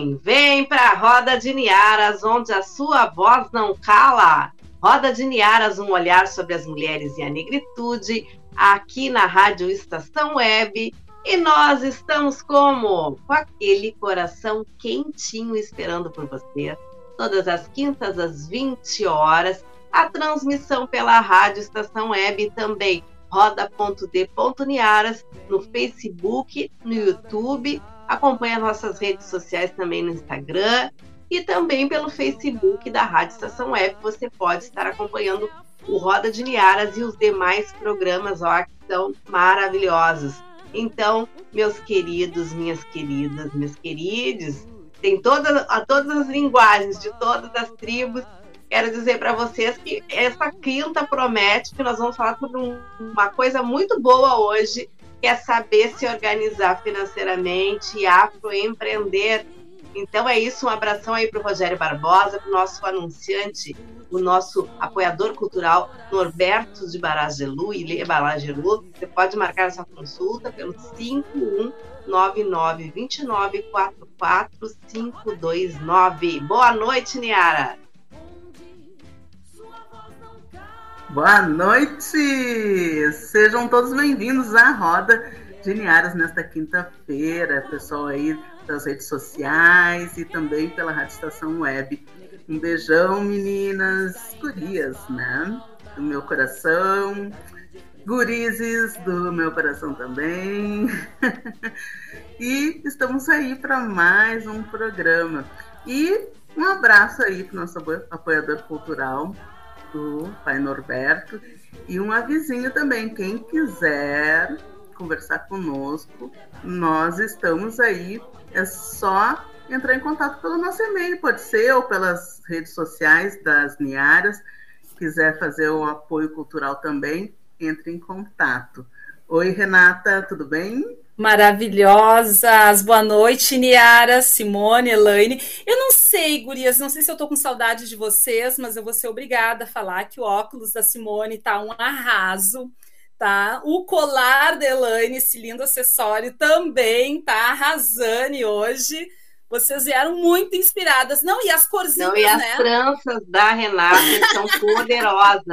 Vem, vem para a Roda de Niaras, onde a sua voz não cala. Roda de Niaras, um olhar sobre as mulheres e a negritude, aqui na Rádio Estação Web. E nós estamos como? Com aquele coração quentinho esperando por você. Todas as quintas às 20 horas, a transmissão pela Rádio Estação Web também roda.d.niaras no Facebook, no YouTube Acompanhe as nossas redes sociais também no Instagram e também pelo Facebook da Rádio Estação Web. Você pode estar acompanhando o Roda de Niaras e os demais programas ó, que são maravilhosos. Então, meus queridos, minhas queridas, meus queridos, tem todas, a todas as linguagens de todas as tribos. Quero dizer para vocês que essa quinta promete que nós vamos falar sobre um, uma coisa muito boa hoje, quer saber se organizar financeiramente e afroempreender. Então é isso, um abração aí para o Rogério Barbosa, para o nosso anunciante, o nosso apoiador cultural Norberto de Baragelu, Ilê Baragelu. Você pode marcar essa consulta pelo 51999244529. Boa noite, Niara! Boa noite! Sejam todos bem-vindos à Roda de Niaras nesta quinta-feira, pessoal aí das redes sociais e também pela Rádio Estação Web. Um beijão, meninas, gurias, né? Do meu coração, gurizes do meu coração também. e estamos aí para mais um programa. E um abraço aí para o nosso apoiador cultural, do pai Norberto. E um avisinho também, quem quiser conversar conosco, nós estamos aí, é só entrar em contato pelo nosso e-mail, pode ser, ou pelas redes sociais das Niaras. Quiser fazer o apoio cultural também, entre em contato. Oi, Renata, tudo bem? Maravilhosas. Boa noite, Niara, Simone, Elaine. Eu não sei, gurias, não sei se eu tô com saudade de vocês, mas eu vou ser obrigada a falar que o óculos da Simone tá um arraso, tá? O colar da Elaine, esse lindo acessório, também tá arrasando hoje. Vocês vieram muito inspiradas. Não, e as corzinhas, Não, e as né? tranças da Renata são poderosas,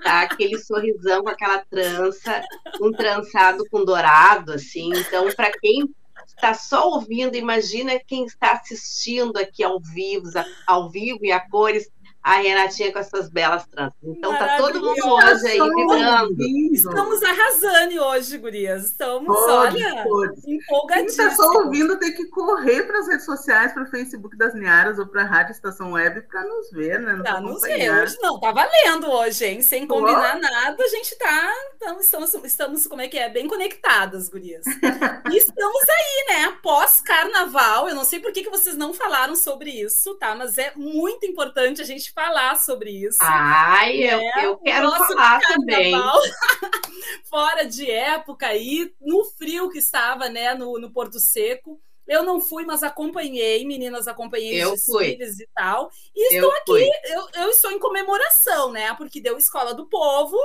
tá? Aquele sorrisão com aquela trança, um trançado com dourado, assim. Então, para quem está só ouvindo, imagina quem está assistindo aqui ao vivo, ao vivo e a cores a Renatinha com essas belas tranças. Então tá todo mundo hoje aí vibrando. Estamos arrasando hoje, gurias. Estamos, pode, olha, empolgadíssimos. Quem está só ouvindo tem que correr para as redes sociais, para o Facebook das Niaras ou para a Rádio Estação Web para nos ver, né? Para nos ver. Hoje não, tá valendo hoje, hein? Sem combinar oh. nada, a gente tá, estamos, estamos, estamos, como é que é? Bem conectadas, gurias. e estamos aí, né? Pós-carnaval, eu não sei por que, que vocês não falaram sobre isso, tá? Mas é muito importante a gente falar sobre isso. Ai, né? eu, eu quero falar também. Fora de época aí, no frio que estava, né, no, no Porto Seco. Eu não fui, mas acompanhei, meninas, acompanhei eu os desfiles e tal. E estou eu aqui, eu, eu, estou em comemoração, né? Porque deu Escola do Povo,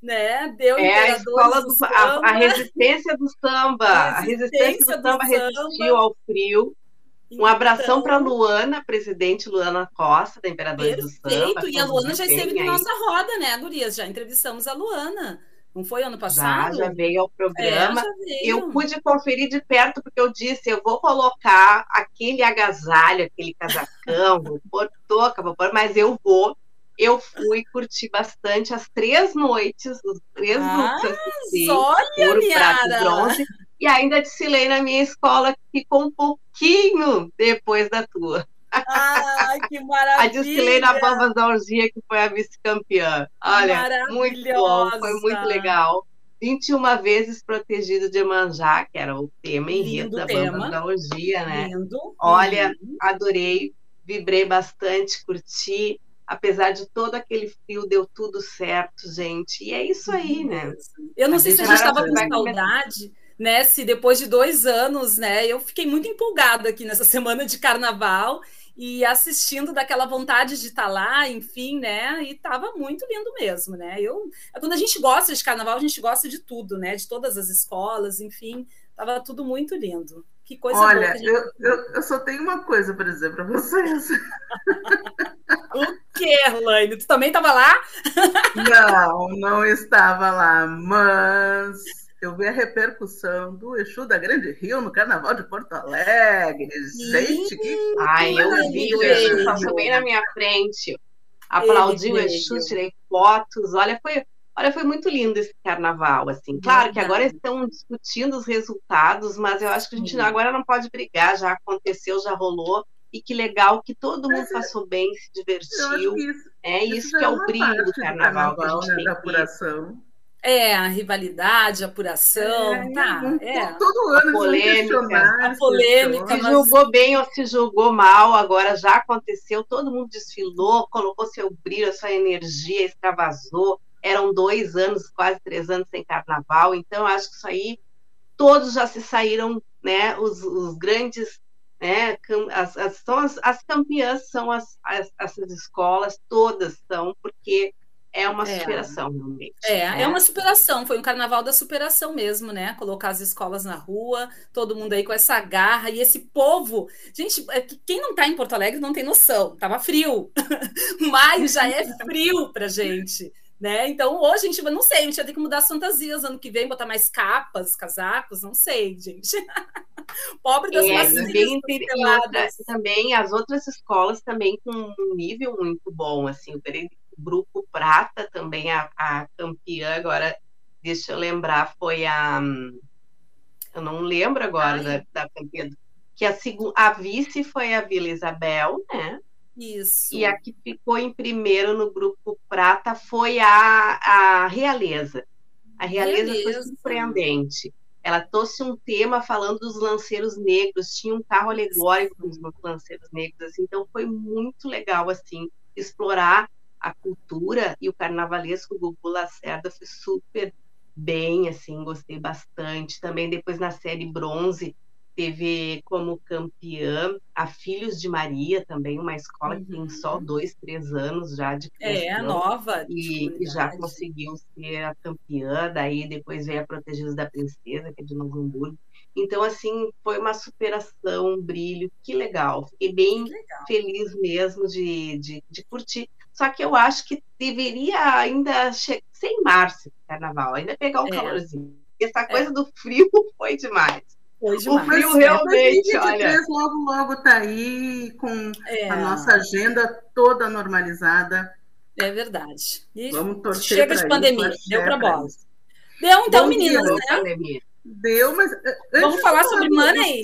né? Deu é a escola do, do a, a, resistência do samba. A resistência, a resistência do, do samba resistiu ao frio. Um abração então, para Luana, presidente Luana Costa, da Imperadores do Samba. Perfeito, e a Luana já esteve na nossa roda, né, Gurias? Já entrevistamos a Luana. Não foi ano passado? Já, já veio ao programa. É, eu pude conferir de perto, porque eu disse: eu vou colocar aquele agasalho, aquele casacão, vou pôr toca, vou pôr, mas eu vou. Eu fui curtir bastante as três noites, os três ah, assisti, olha, ouro, prata bronze. E ainda desfilei na minha escola, que ficou um pouquinho depois da tua. Ai, que maravilha! A desfilei na Bambas da Orgia, que foi a vice-campeã. Olha, muito bom, foi muito legal. 21 vezes protegido de Emanjá, que era o tema enredo da tema. Bambas da Orgia, né? Lindo. Olha, uhum. adorei, vibrei bastante, curti. Apesar de todo aquele frio, deu tudo certo, gente. E é isso aí, né? Eu não a sei se a gente estava com saudade né? Se depois de dois anos, né? Eu fiquei muito empolgada aqui nessa semana de carnaval e assistindo daquela vontade de estar tá lá, enfim, né? E estava muito lindo mesmo, né? Eu, quando a gente gosta de carnaval, a gente gosta de tudo, né? De todas as escolas, enfim, estava tudo muito lindo. Que coisa Olha, gente... eu, eu, eu, só tenho uma coisa para dizer para vocês. o que, Elaine? Tu também estava lá? não, não estava lá, mas eu vi a repercussão do Exu da Grande Rio no Carnaval de Porto Alegre. Gente, que. Ai, eu vi o Exu, passou bem na minha frente. Aplaudi o Exu, tirei fotos. Olha, foi. Olha, foi muito lindo esse carnaval, assim. Claro que agora estão discutindo os resultados, mas eu acho que a gente agora não pode brigar, já aconteceu, já rolou. E que legal que todo mundo é passou bem, se divertiu. Isso, é isso, isso que é o brilho do carnaval, do carnaval que a gente né, tem da apuração. Que é, a rivalidade, a apuração, é, tá. É. Todo ano a polêmica, a polêmica. Se mas... julgou bem ou se julgou mal, agora já aconteceu, todo mundo desfilou, colocou seu brilho, sua energia, extravasou. Eram dois anos, quase três anos sem carnaval, então acho que isso aí todos já se saíram, né? Os, os grandes, né? As, as, são as, as campeãs são as, as, essas escolas, todas são, porque é uma é. superação, é. realmente. É, né? é uma superação, foi um carnaval da superação mesmo, né? Colocar as escolas na rua, todo mundo aí com essa garra e esse povo. Gente, é quem não tá em Porto Alegre não tem noção, tava frio. Maio já é frio pra gente. Né? Então, hoje a gente não sei, a gente vai ter que mudar as fantasias ano que vem, botar mais capas, casacos, não sei, gente. Pobre das é, e outra, também as outras escolas também com um nível muito bom, assim, o grupo Prata, também a, a campeã, agora, deixa eu lembrar, foi a. Eu não lembro agora da, da campeã. Que a, a vice foi a Vila Isabel, né? Isso. E a que ficou em primeiro no grupo Prata foi a, a Realeza. A Realeza, Realeza. foi surpreendente. Ela trouxe um tema falando dos lanceiros negros, tinha um carro alegórico dos lanceiros negros, assim, então foi muito legal assim explorar a cultura e o carnavalesco Gugu Lacerda foi super bem, assim, gostei bastante. Também depois na série Bronze teve como campeã a Filhos de Maria, também uma escola uhum. que tem só uhum. dois, três anos já de criação. É, nova. E, e, já conseguiu ser a campeã, daí depois veio a Protegidos da Princesa, que é de Novo Hamburgo. Então, assim, foi uma superação, um brilho, que legal. Fiquei bem legal. feliz mesmo de, de, de curtir. Só que eu acho que deveria ainda ser em março carnaval, ainda pegar um é. calorzinho. Essa é. coisa é. do frio foi demais. Foi O demais. frio Mas realmente, 2023 olha. logo, logo tá aí com É, a nossa agenda toda normalizada. é verdade. E Vamos torcer chega pra de isso, pandemia, deu pra bola. isso. Deu, então, Bom meninas, dia, né? pandemia. Deu, mas eh, antes Vamos de falar sobre money?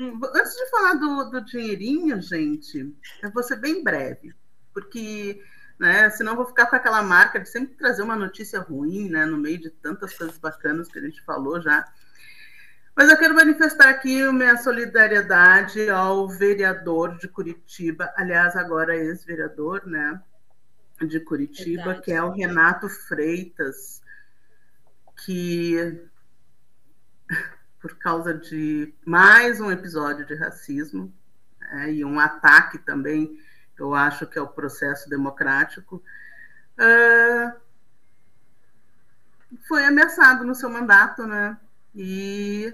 Antes de falar do, do dinheirinho, gente, eu vou ser bem breve, porque né, senão eu vou ficar com aquela marca de sempre trazer uma notícia ruim, né, no meio de tantas coisas bacanas que a gente falou já. Mas eu quero manifestar aqui minha solidariedade ao vereador de Curitiba, aliás, agora ex-vereador, né, de Curitiba, Verdade. que é o Renato Freitas, que por causa de mais um episódio de racismo né, e um ataque também, eu acho que é o processo democrático, ah, foi ameaçado no seu mandato, né? E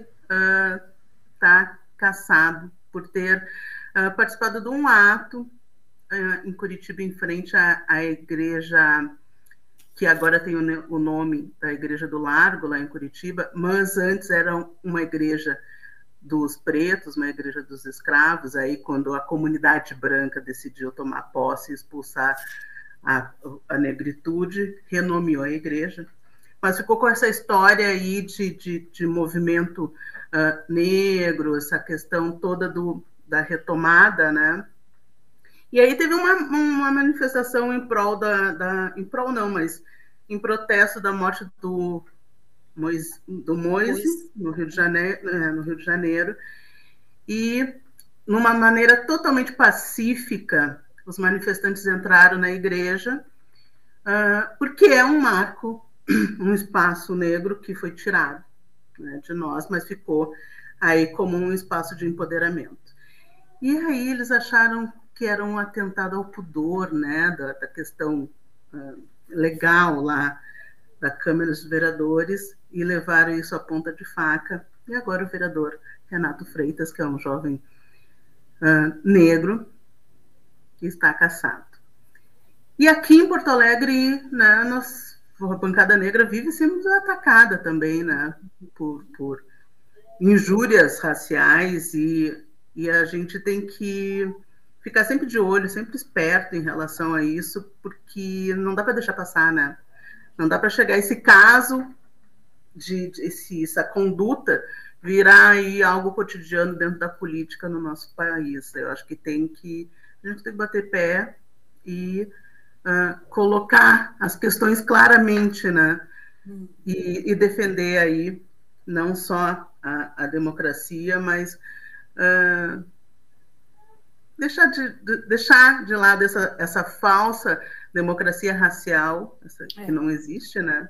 está caçado por ter ah, participado de um ato ah, em Curitiba, em frente à, à igreja que agora tem o, o nome da Igreja do Largo, lá em Curitiba, mas antes era uma igreja dos pretos, uma igreja dos escravos, aí quando a comunidade branca decidiu tomar posse e expulsar a, a negritude, renomeou a igreja. Mas ficou com essa história aí de, de, de movimento ah, negro, essa questão toda do, da retomada, né? E aí teve uma, uma manifestação em prol da, da. Em prol não, mas em protesto da morte do Mois, do Moise, no Rio de Janeiro, eh, no Rio de Janeiro. E numa maneira totalmente pacífica, os manifestantes entraram na igreja, ah, porque é um marco, um espaço negro que foi tirado né, de nós, mas ficou aí como um espaço de empoderamento. E aí eles acharam que era um atentado ao pudor, né, da, da questão ah, legal lá da Câmara dos Vereadores e levaram isso à ponta de faca. E agora o vereador Renato Freitas, que é um jovem ah, negro, está caçado. E aqui em Porto Alegre, né, nós, a bancada negra vive sendo atacada também, né, por, por injúrias raciais e, e a gente tem que ficar sempre de olho, sempre esperto em relação a isso, porque não dá para deixar passar, né? Não dá para chegar esse caso de, de esse, essa conduta virar aí algo cotidiano dentro da política no nosso país. Eu acho que tem que a gente tem que bater pé e uh, colocar as questões claramente, né? E, e defender aí não só a, a democracia, mas uh, deixar, de, de, deixar de lado essa, essa falsa democracia racial, essa, É. que não existe, né?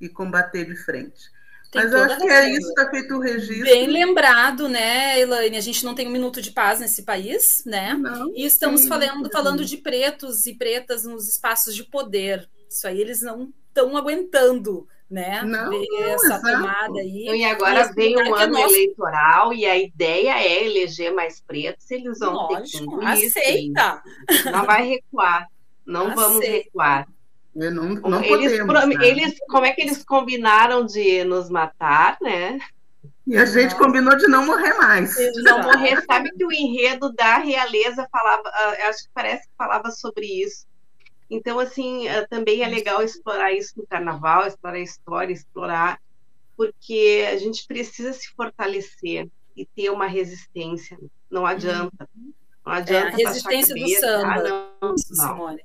E combater de frente. Tem Mas eu acho que é isso, está feito o registro. Bem lembrado, né, Elaine? A gente não tem um minuto de paz nesse país, né? Não, E estamos sim, falando, sim. falando de pretos e pretas nos espaços de poder. Isso aí eles não estão aguentando, né? Não, não, essa exato. tomada aí. E agora vem um que é ano nosso. eleitoral e a ideia é eleger mais pretos, eles vão ter que Lógico, engolir, sim. aceita. Não vai recuar. Não vamos Aceita. recuar. Eu não, não eles, podemos. né? eles, como é que eles combinaram de nos matar, né? E a gente Nossa. combinou de não morrer mais. De não morrer. Sabe que o enredo da realeza falava, ah, acho que parece que falava sobre isso. Então, assim, ah, também é legal explorar isso no carnaval, explorar a história, explorar, porque a gente precisa se fortalecer e ter uma resistência. Não adianta. Não adianta baixar a É, resistência do cabeça. samba. Ah, não, não. Simone.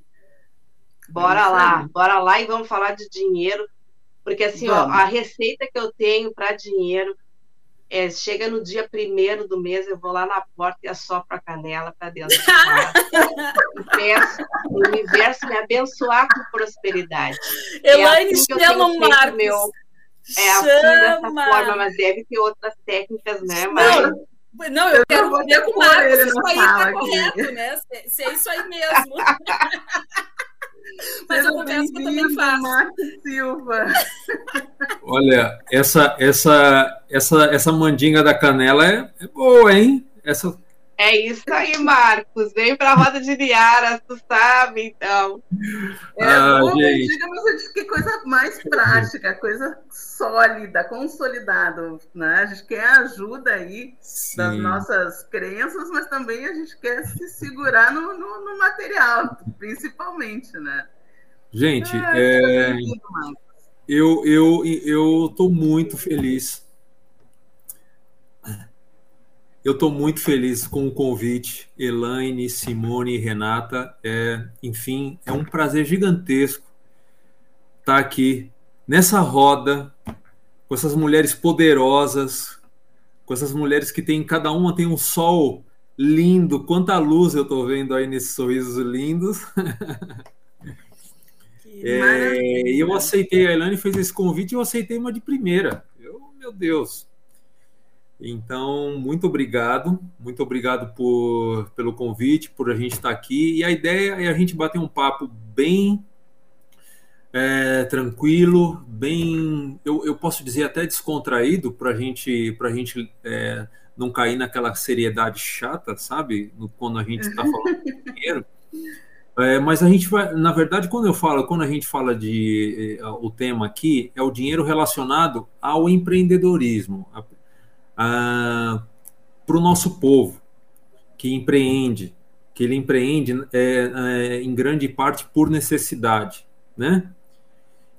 Bora Isso lá, bora lá e vamos falar de dinheiro, porque assim, ó, a receita que eu tenho para dinheiro é chega no dia primeiro do mês, eu vou lá na porta e assopro a canela para dentro do quarto. e peço o universo me abençoar com prosperidade. Elaine assim que eu chama tenho o feito Marcos. meu- É assim dessa Chama. forma, mas deve ter outras técnicas, né? Mas Não, não, eu quero vou ver com o Marcos isso aí tá correto, né? Se, se é isso aí mesmo. Mas eu confesso que eu também faço. Marcos Silva. Olha, essa, essa, essa, essa mandinga da canela é, é boa, hein? Essa, É isso aí, Marcos. Vem para a roda de Niaras, tu sabe, então. É ah, bom, gente. Diga, mas que coisa mais prática, coisa sólida, consolidada, né? A gente quer ajuda aí Sim. das nossas crenças, mas também a gente quer se segurar no, no, no material, principalmente, né? Gente, ah, é... eu eu eu estou muito feliz eu estou muito feliz com o convite, Elaine, Simone e Renata. É, enfim, é um prazer gigantesco estar aqui nessa roda com essas mulheres poderosas, com essas mulheres que tem cada uma tem um sol lindo. Quanta luz eu estou vendo aí nesses sorrisos lindos. É, eu aceitei, a Elaine fez esse convite e eu aceitei uma de primeira. Eu, meu Deus, então, muito obrigado, muito obrigado por, pelo convite, por a gente estar aqui. E a ideia é a gente bater um papo bem é, tranquilo, bem, eu, eu, posso dizer até descontraído, para gente, a gente é, não cair naquela seriedade chata, sabe? Quando a gente está falando de dinheiro. É, mas a gente vai, na verdade, quando eu falo, quando a gente fala de é, o tema aqui, é o dinheiro relacionado ao empreendedorismo, para o nosso povo que empreende, que ele empreende é, é, em grande parte por necessidade, né?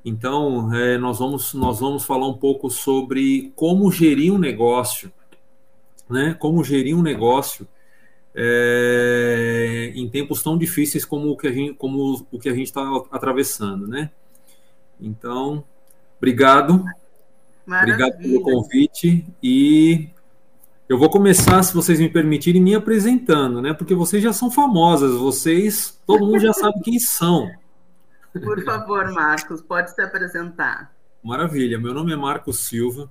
Então, é, nós, vamos, nós vamos falar um pouco sobre como gerir um negócio, né? Como gerir um negócio é, em tempos tão difíceis como o que a gente, como o que a gente está atravessando, né? Então, obrigado Maravilha. Obrigado pelo convite e eu vou começar, se vocês me permitirem, me apresentando, né? Porque vocês já são famosas, vocês, todo mundo já sabe quem são. Por favor, Marcos, pode se apresentar. Maravilha, meu nome é Marcos Silva,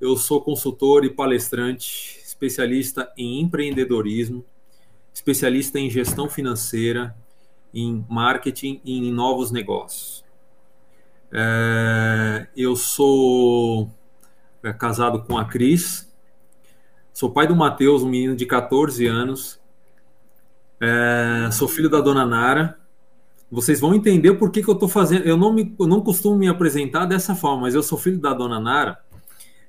eu sou consultor e palestrante, especialista em empreendedorismo, especialista em gestão financeira, em marketing e em novos negócios. É, eu sou é, casado com a Cris, sou pai do Matheus, um menino de 14 anos, é, sou filho da dona Nara. Vocês vão entender por que, que eu estou fazendo. Eu não, me, eu não costumo me apresentar dessa forma, mas eu sou filho da dona Nara.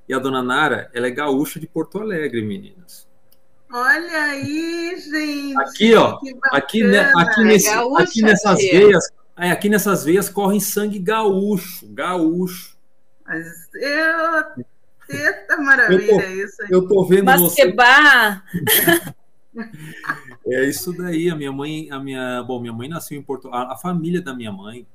E a dona Nara, ela é gaúcha de Porto Alegre, meninas. Olha aí, gente. Aqui, ó. Aqui, aqui, nesse, aqui nessas veias Aí, aqui nessas veias corre sangue gaúcho, gaúcho. Mas eu. Eita maravilha, eu tô, isso aí. Eu tô vendo Basquebar. você. é isso daí. A minha mãe, a minha, bom, minha mãe nasceu em Porto, a, a família da minha mãe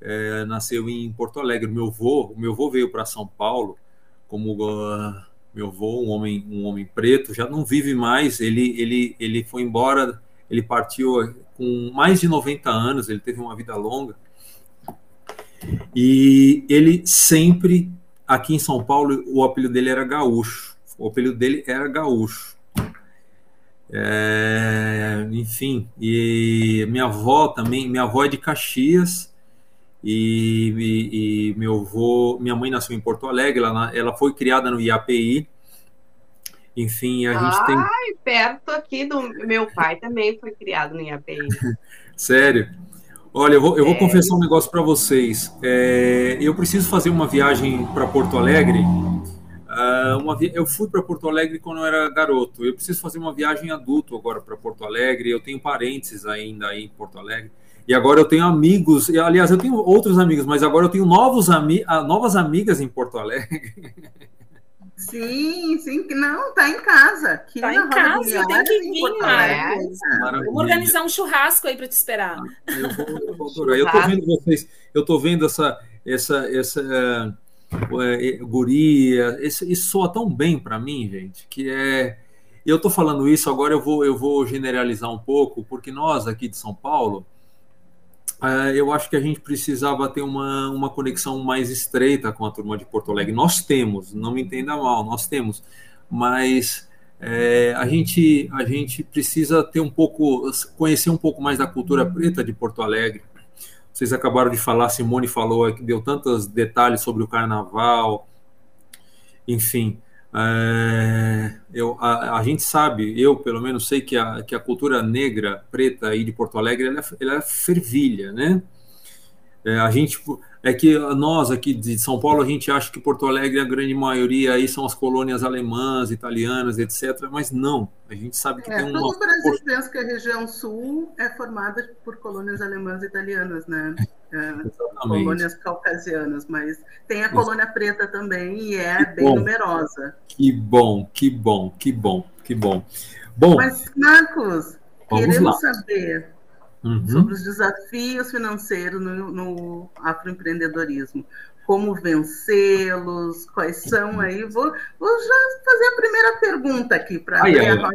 é, nasceu em Porto Alegre. Meu avô, o meu avô veio para São Paulo como uh, meu avô, um homem, um homem preto, já não vive mais. Ele, ele, ele foi embora. Ele partiu com mais de 90 anos, ele teve uma vida longa. E ele sempre, aqui em São Paulo, o apelido dele era Gaúcho. O apelido dele era Gaúcho. É, enfim, e minha avó também, minha avó é de Caxias, e, e, e, meu avô, minha mãe nasceu em Porto Alegre, ela, ela foi criada no IAPI, enfim, a gente Ai, tem. Ai, perto aqui do meu pai também foi criado no IAPI. Sério? Olha, eu vou, eu vou confessar um negócio para vocês. É, eu preciso fazer uma viagem para Porto Alegre. Uh, uma vi... Eu fui para Porto Alegre quando eu era garoto. Eu preciso fazer uma viagem adulto agora para Porto Alegre. Eu tenho parentes ainda aí em Porto Alegre. E agora eu tenho amigos. Aliás, eu tenho outros amigos, mas agora eu tenho novos ami... Ah, novas amigas em Porto Alegre. Sim, sim, não, tá em casa. Aqui tá em casa, tem que vir, Marcos. Vamos organizar um churrasco aí para te esperar. Eu vou, eu vou. Eu tô vendo vocês, eu tô vendo essa, essa, essa é, guria, esse, isso soa tão bem para mim, gente, que é. Eu tô falando isso agora, eu vou, eu vou generalizar um pouco, porque nós aqui de São Paulo, é, eu acho que a gente precisava ter uma, uma conexão mais estreita com a turma de Porto Alegre. Nós temos, não me entenda mal, nós temos, mas é, a, gente, a gente precisa ter um pouco, conhecer um pouco mais da cultura preta de Porto Alegre. Vocês acabaram de falar, Simone falou que deu tantos detalhes sobre o carnaval, enfim. É, Eu, a, a, gente sabe, eu pelo menos sei que a, que a cultura negra, preta aí de Porto Alegre, ela, é, ela é fervilha, né? É, a gente é que nós aqui de São Paulo a gente acha que Porto Alegre a grande maioria aí são as colônias alemãs, italianas, etc. Mas não, a gente sabe que é, tem uma. Todo o Brasil pensa que a região sul é formada por colônias alemãs e italianas, né? É, colônias caucasianas, mas tem a colônia preta também e é que bem bom. numerosa. Que bom, que bom, que bom, que bom. Bom. Mas Marcos, queremos lá. saber uhum. sobre os desafios financeiros no, no afroempreendedorismo. Como vencê-los, quais são aí. Vou, vou já fazer a primeira pergunta aqui para a roda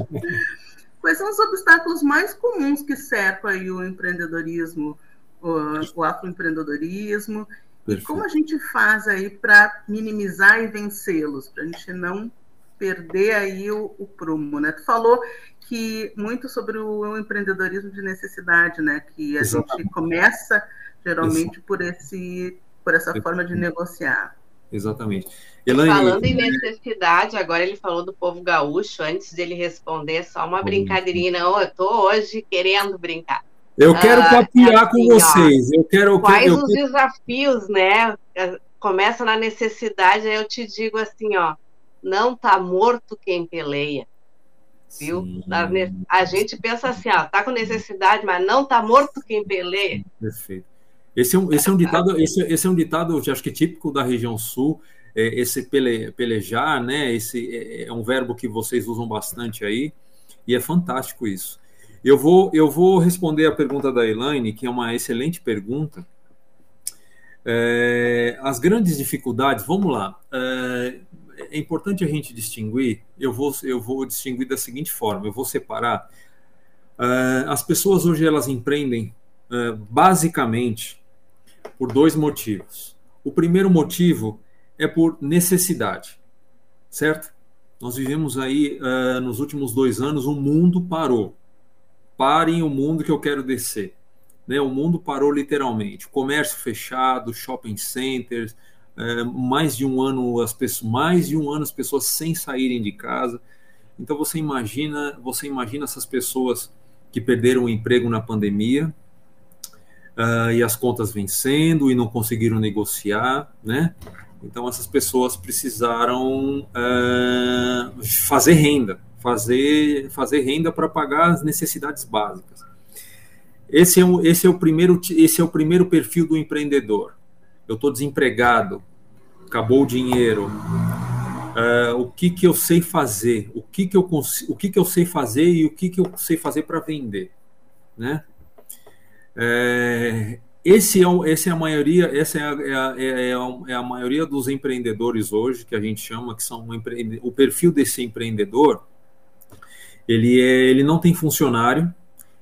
Quais são os obstáculos mais comuns que cercam aí o empreendedorismo, o, o afroempreendedorismo? Perfeito. E como a gente faz aí para minimizar e vencê-los, para a gente não perder aí o, o prumo, né? Tu falou que muito sobre o, empreendedorismo de necessidade, né? Que a Exatamente. gente começa geralmente por esse por essa forma de negociar. Exatamente. Elaine... Falando em necessidade, agora ele falou do povo gaúcho, antes de ele responder, só uma brincadeirinha, não, eu tô hoje querendo brincar. Eu quero ah, papiar assim, com vocês. Ó, eu quero. Quais eu os quero... desafios, né? Começa na necessidade, aí eu te digo assim, ó, não tá morto quem peleia. Viu? A gente pensa assim, ó, tá com necessidade, mas não tá morto quem peleia. Perfeito. Esse é um, esse é um ditado, esse, esse é um ditado, acho que típico da região sul, é, esse pele, pelejar, né? Esse é, é um verbo que vocês usam bastante aí, e é fantástico isso. Eu vou, eu vou responder a pergunta da Elaine, que é uma excelente pergunta. É, as grandes dificuldades, vamos lá. É, é importante a gente distinguir, eu vou, eu vou distinguir da seguinte forma, eu vou separar. Uh, as pessoas hoje elas empreendem basicamente por dois motivos. O primeiro motivo é por necessidade, certo? Nós vivemos aí uh, nos últimos dois anos, o mundo parou. Parem o mundo que eu quero descer. Né? O mundo parou literalmente. Comércio fechado, shopping centers, é, mais de um ano as pessoas, mais de um ano as pessoas sem saírem de casa. Então você imagina, você imagina essas pessoas que perderam o emprego na pandemia uh, e as contas vencendo e não conseguiram negociar, né? Então essas pessoas precisaram uh, fazer renda, fazer fazer renda para pagar as necessidades básicas. Esse é, o, esse é o primeiro esse é o primeiro perfil do empreendedor eu estou desempregado, acabou o dinheiro, uh, o que, que eu sei fazer, o que, que, eu, o que, que eu sei fazer e o que, que eu sei fazer para vender, né? É, esse é, esse é a maioria, essa é a, é, a, é, a, é a maioria dos empreendedores hoje que a gente chama que são o perfil desse empreendedor. Ele é, ele não tem funcionário,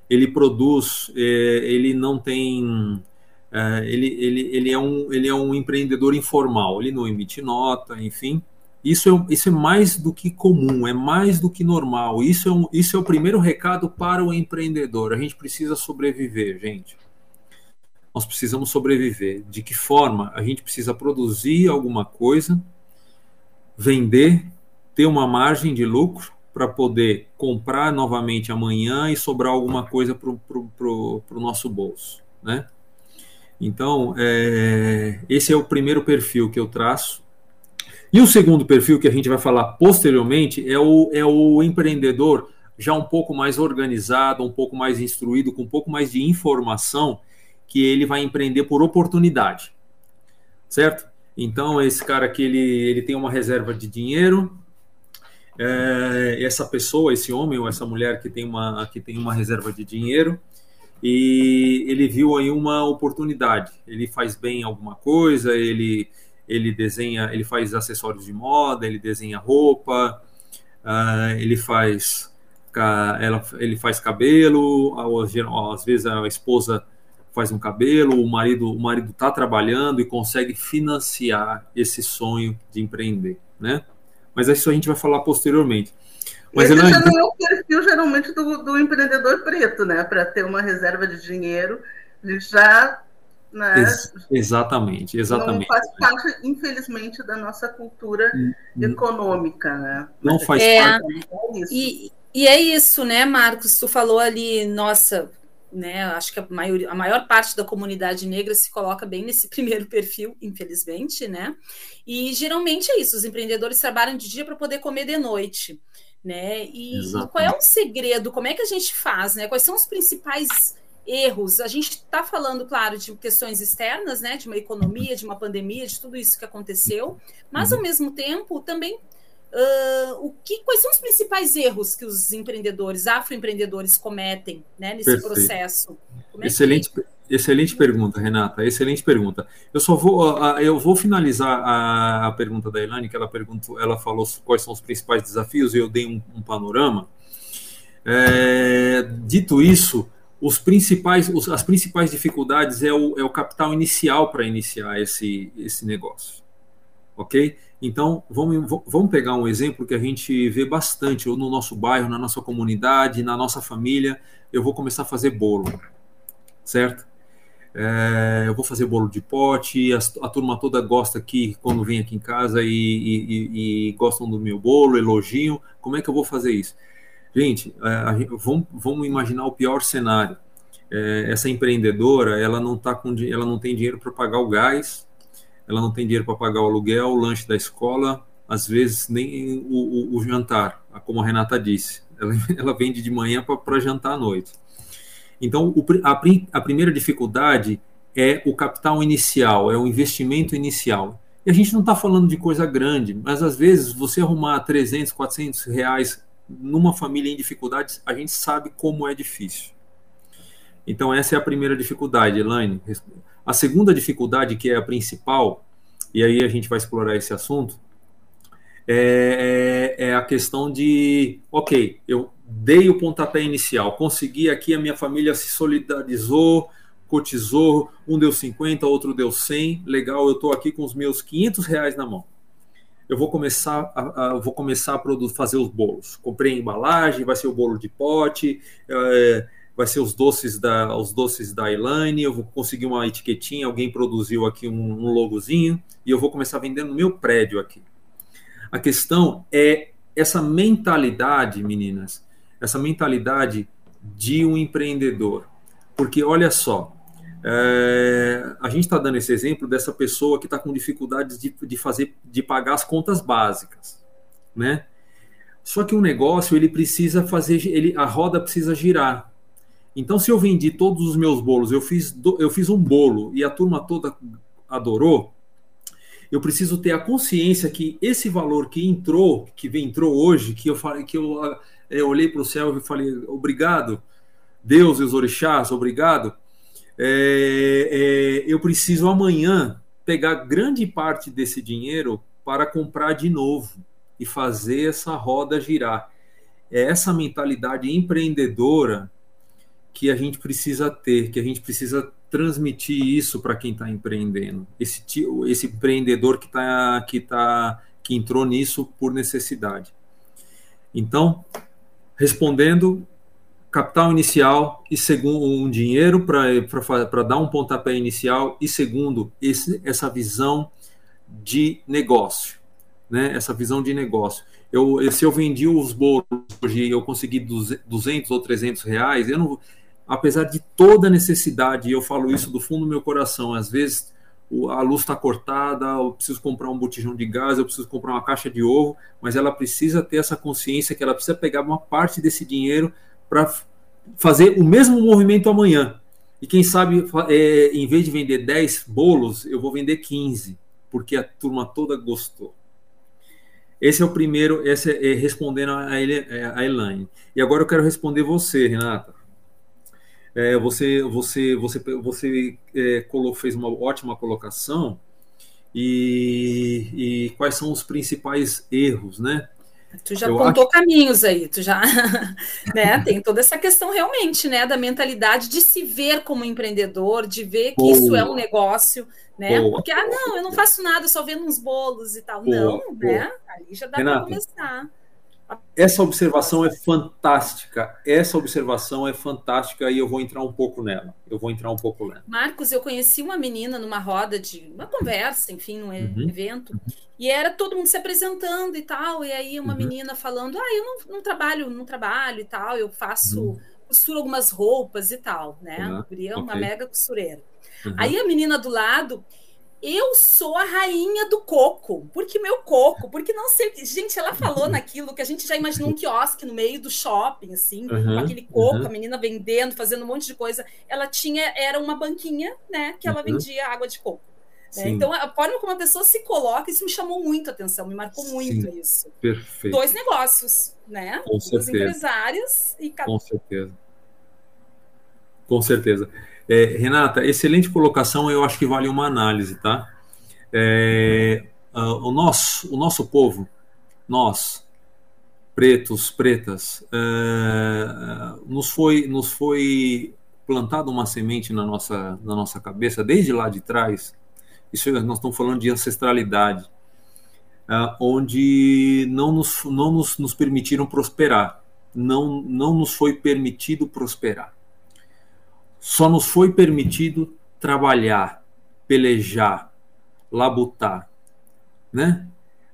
ele produz, é, ele não tem é, ele, ele, ele, é um, ele é um empreendedor informal, ele não emite nota, enfim. Isso é, isso é mais do que comum, é mais do que normal. Isso é, um, isso é o primeiro recado para o empreendedor. A gente precisa sobreviver, gente. Nós precisamos sobreviver. De que forma? A gente precisa produzir alguma coisa, vender, ter uma margem de lucro para poder comprar novamente amanhã e sobrar alguma coisa para o nosso bolso, né? Então, é, esse é o primeiro perfil que eu traço. E o segundo perfil que a gente vai falar posteriormente é o, é o empreendedor já um pouco mais organizado, um pouco mais instruído, com um pouco mais de informação, que ele vai empreender por oportunidade, certo? Então, esse cara aqui, ele, ele tem uma reserva de dinheiro, é, essa pessoa, esse homem ou essa mulher que tem uma, que tem uma reserva de dinheiro, e ele viu aí uma oportunidade. Ele faz bem alguma coisa, ele ele desenha, ele faz acessórios de moda, ele desenha roupa, uh, ele faz ela, ele faz cabelo, às vezes a esposa faz um cabelo, o marido o marido está trabalhando e consegue financiar esse sonho de empreender, né? Mas isso a gente vai falar posteriormente. Mas Esse já não é o perfil geralmente do, do empreendedor preto, né? Para ter uma reserva de dinheiro, ele já né? Ex exatamente, exatamente. Não faz parte, infelizmente, da nossa cultura hum, hum. econômica, né? Não Mas faz é, parte. É e, e é isso, né, Marcos? Tu falou ali, nossa, né? Acho que a, maioria, a maior parte da comunidade negra se coloca bem nesse primeiro perfil, infelizmente, né? E geralmente é isso: os empreendedores trabalham de dia para poder comer de noite, né? E, e, qual é o segredo? Como é que a gente faz, né? Quais são os principais erros? A gente está falando, claro, de questões externas, né? De uma economia, de uma pandemia, de tudo isso que aconteceu, mas uhum. ao mesmo tempo também Uh, o que, quais são os principais erros que os empreendedores, afroempreendedores, cometem né, nesse Perfeito. processo? É excelente, que... excelente pergunta, Renata. Excelente pergunta. Eu só vou, eu vou finalizar a, a pergunta da Elane, que ela perguntou, ela falou quais são os principais desafios e eu dei um, um panorama. É, dito isso, os principais, os, as principais dificuldades é o, é o capital inicial para iniciar esse, esse negócio, ok? Então, vamos, vamos pegar um exemplo que a gente vê bastante, ou no nosso bairro, na nossa comunidade, na nossa família. Eu vou começar a fazer bolo, certo? É, eu vou fazer bolo de pote, a, a, turma toda gosta aqui, quando vem aqui em casa e, e, e, e, gostam do meu bolo, elogiam. Como é que eu vou fazer isso? Gente, é, vamos, vamos, imaginar o pior cenário. É, essa empreendedora, ela não, tá com, ela não tem dinheiro para pagar o gás, ela não tem dinheiro para pagar o aluguel, o lanche da escola, às vezes nem o, o, o jantar, como a Renata disse. Ela, ela vende de manhã para jantar à noite. Então, o, a, a primeira dificuldade é o capital inicial, é o investimento inicial. E a gente não está falando de coisa grande, mas às vezes você arrumar 300, 400 reais numa família em dificuldades, a gente sabe como é difícil. Então, essa é a primeira dificuldade, Elaine. A segunda dificuldade, que é a principal, e aí a gente vai explorar esse assunto, é, é, é, a questão de, ok, eu dei o pontapé inicial, consegui aqui, a minha família se solidarizou, cotizou, um deu 50, outro deu 100, legal, eu estou aqui com os meus 500 reais na mão. Eu vou começar a, a vou começar a fazer os bolos. Comprei a embalagem, vai ser o bolo de pote, é, vai ser os doces da, os doces da Elaine, eu vou conseguir uma etiquetinha, alguém produziu aqui um, um logozinho, e eu vou começar a vender no meu prédio aqui. A questão é essa mentalidade, meninas, essa mentalidade de um empreendedor. Porque olha só, é, a gente está dando esse exemplo dessa pessoa que está com dificuldades de, de fazer, de pagar as contas básicas, né? Só que um negócio ele precisa fazer, ele, a roda precisa girar. Então, se eu vendi todos os meus bolos, eu fiz, eu fiz um bolo e a turma toda adorou, eu preciso ter a consciência que esse valor que entrou, que entrou hoje, que eu falei, que eu, eu olhei para o céu e falei, obrigado, Deus e os orixás, obrigado. É, é, eu preciso amanhã pegar grande parte desse dinheiro para comprar de novo e fazer essa roda girar. É essa mentalidade empreendedora que a gente precisa ter, que a gente precisa transmitir isso para quem está empreendendo. Esse, esse empreendedor que, tá, que, tá, que entrou nisso por necessidade. Então, respondendo, capital inicial e segundo um dinheiro para dar um pontapé inicial e segundo esse, essa visão de negócio, né? Essa visão de negócio. Eu, se eu vendi os bolos hoje eu consegui 200 ou 300 reais, eu não, apesar de toda a necessidade, eu falo isso do fundo do meu coração, às vezes a luz está cortada, eu preciso comprar um botijão de gás, eu preciso comprar uma caixa de ovo, mas ela precisa ter essa consciência que ela precisa pegar uma parte desse dinheiro para fazer o mesmo movimento amanhã. E quem sabe, é, em vez de vender 10 bolos, eu vou vender 15, porque a turma toda gostou. Esse é o primeiro, esse é, é respondendo a, a Elaine. E agora eu quero responder você, Renata. É, você você você você é, fez uma ótima colocação e, e, quais são os principais erros, né? Tu já Eu apontou acho... caminhos aí, tu já, né? Tem toda essa questão realmente, né, da mentalidade de se ver como empreendedor, de ver que Boa. isso é um negócio, né? Boa. Porque ah, não, eu não faço nada, só vendo uns bolos e tal. Boa. Não, né? Ali já dá para começar. Essa observação é fantástica. Essa observação é fantástica e eu vou entrar um pouco nela. Eu vou entrar um pouco nela. Marcos, eu conheci uma menina numa roda de uma conversa, enfim, num uhum. evento, e era todo mundo se apresentando e tal, e aí uma uhum. menina falando: "Ah, eu não, não, trabalho, não trabalho e tal, eu faço uhum. costuro algumas roupas e tal", né? Uhum. É uma okay. mega costureira. Uhum. Aí a menina do lado eu sou a rainha do coco. Porque meu coco, porque não sei. Gente, ela falou naquilo que a gente já imaginou um quiosque no meio do shopping, assim, uhum, com aquele coco, uhum. a menina vendendo, fazendo um monte de coisa. Ela tinha, era uma banquinha, né, que ela uhum. vendia água de coco. Né? Então, a forma como a pessoa se coloca, isso me chamou muito a atenção, me marcou muito Sim, isso. Perfeito. Dois negócios, né? Com certeza. Duas empresárias e cada... Com certeza. Com certeza. É, Renata, excelente colocação, eu acho que vale uma análise, tá? É, o, nosso, o nosso povo, nós, pretos, pretas, é, nos, foi, nos foi plantada uma semente na nossa, na nossa cabeça, desde lá de trás, isso nós estamos falando de ancestralidade, é, onde não, nos, não nos, nos permitiram prosperar, não, não nos foi permitido prosperar. Só nos foi permitido trabalhar, pelejar, labutar, né?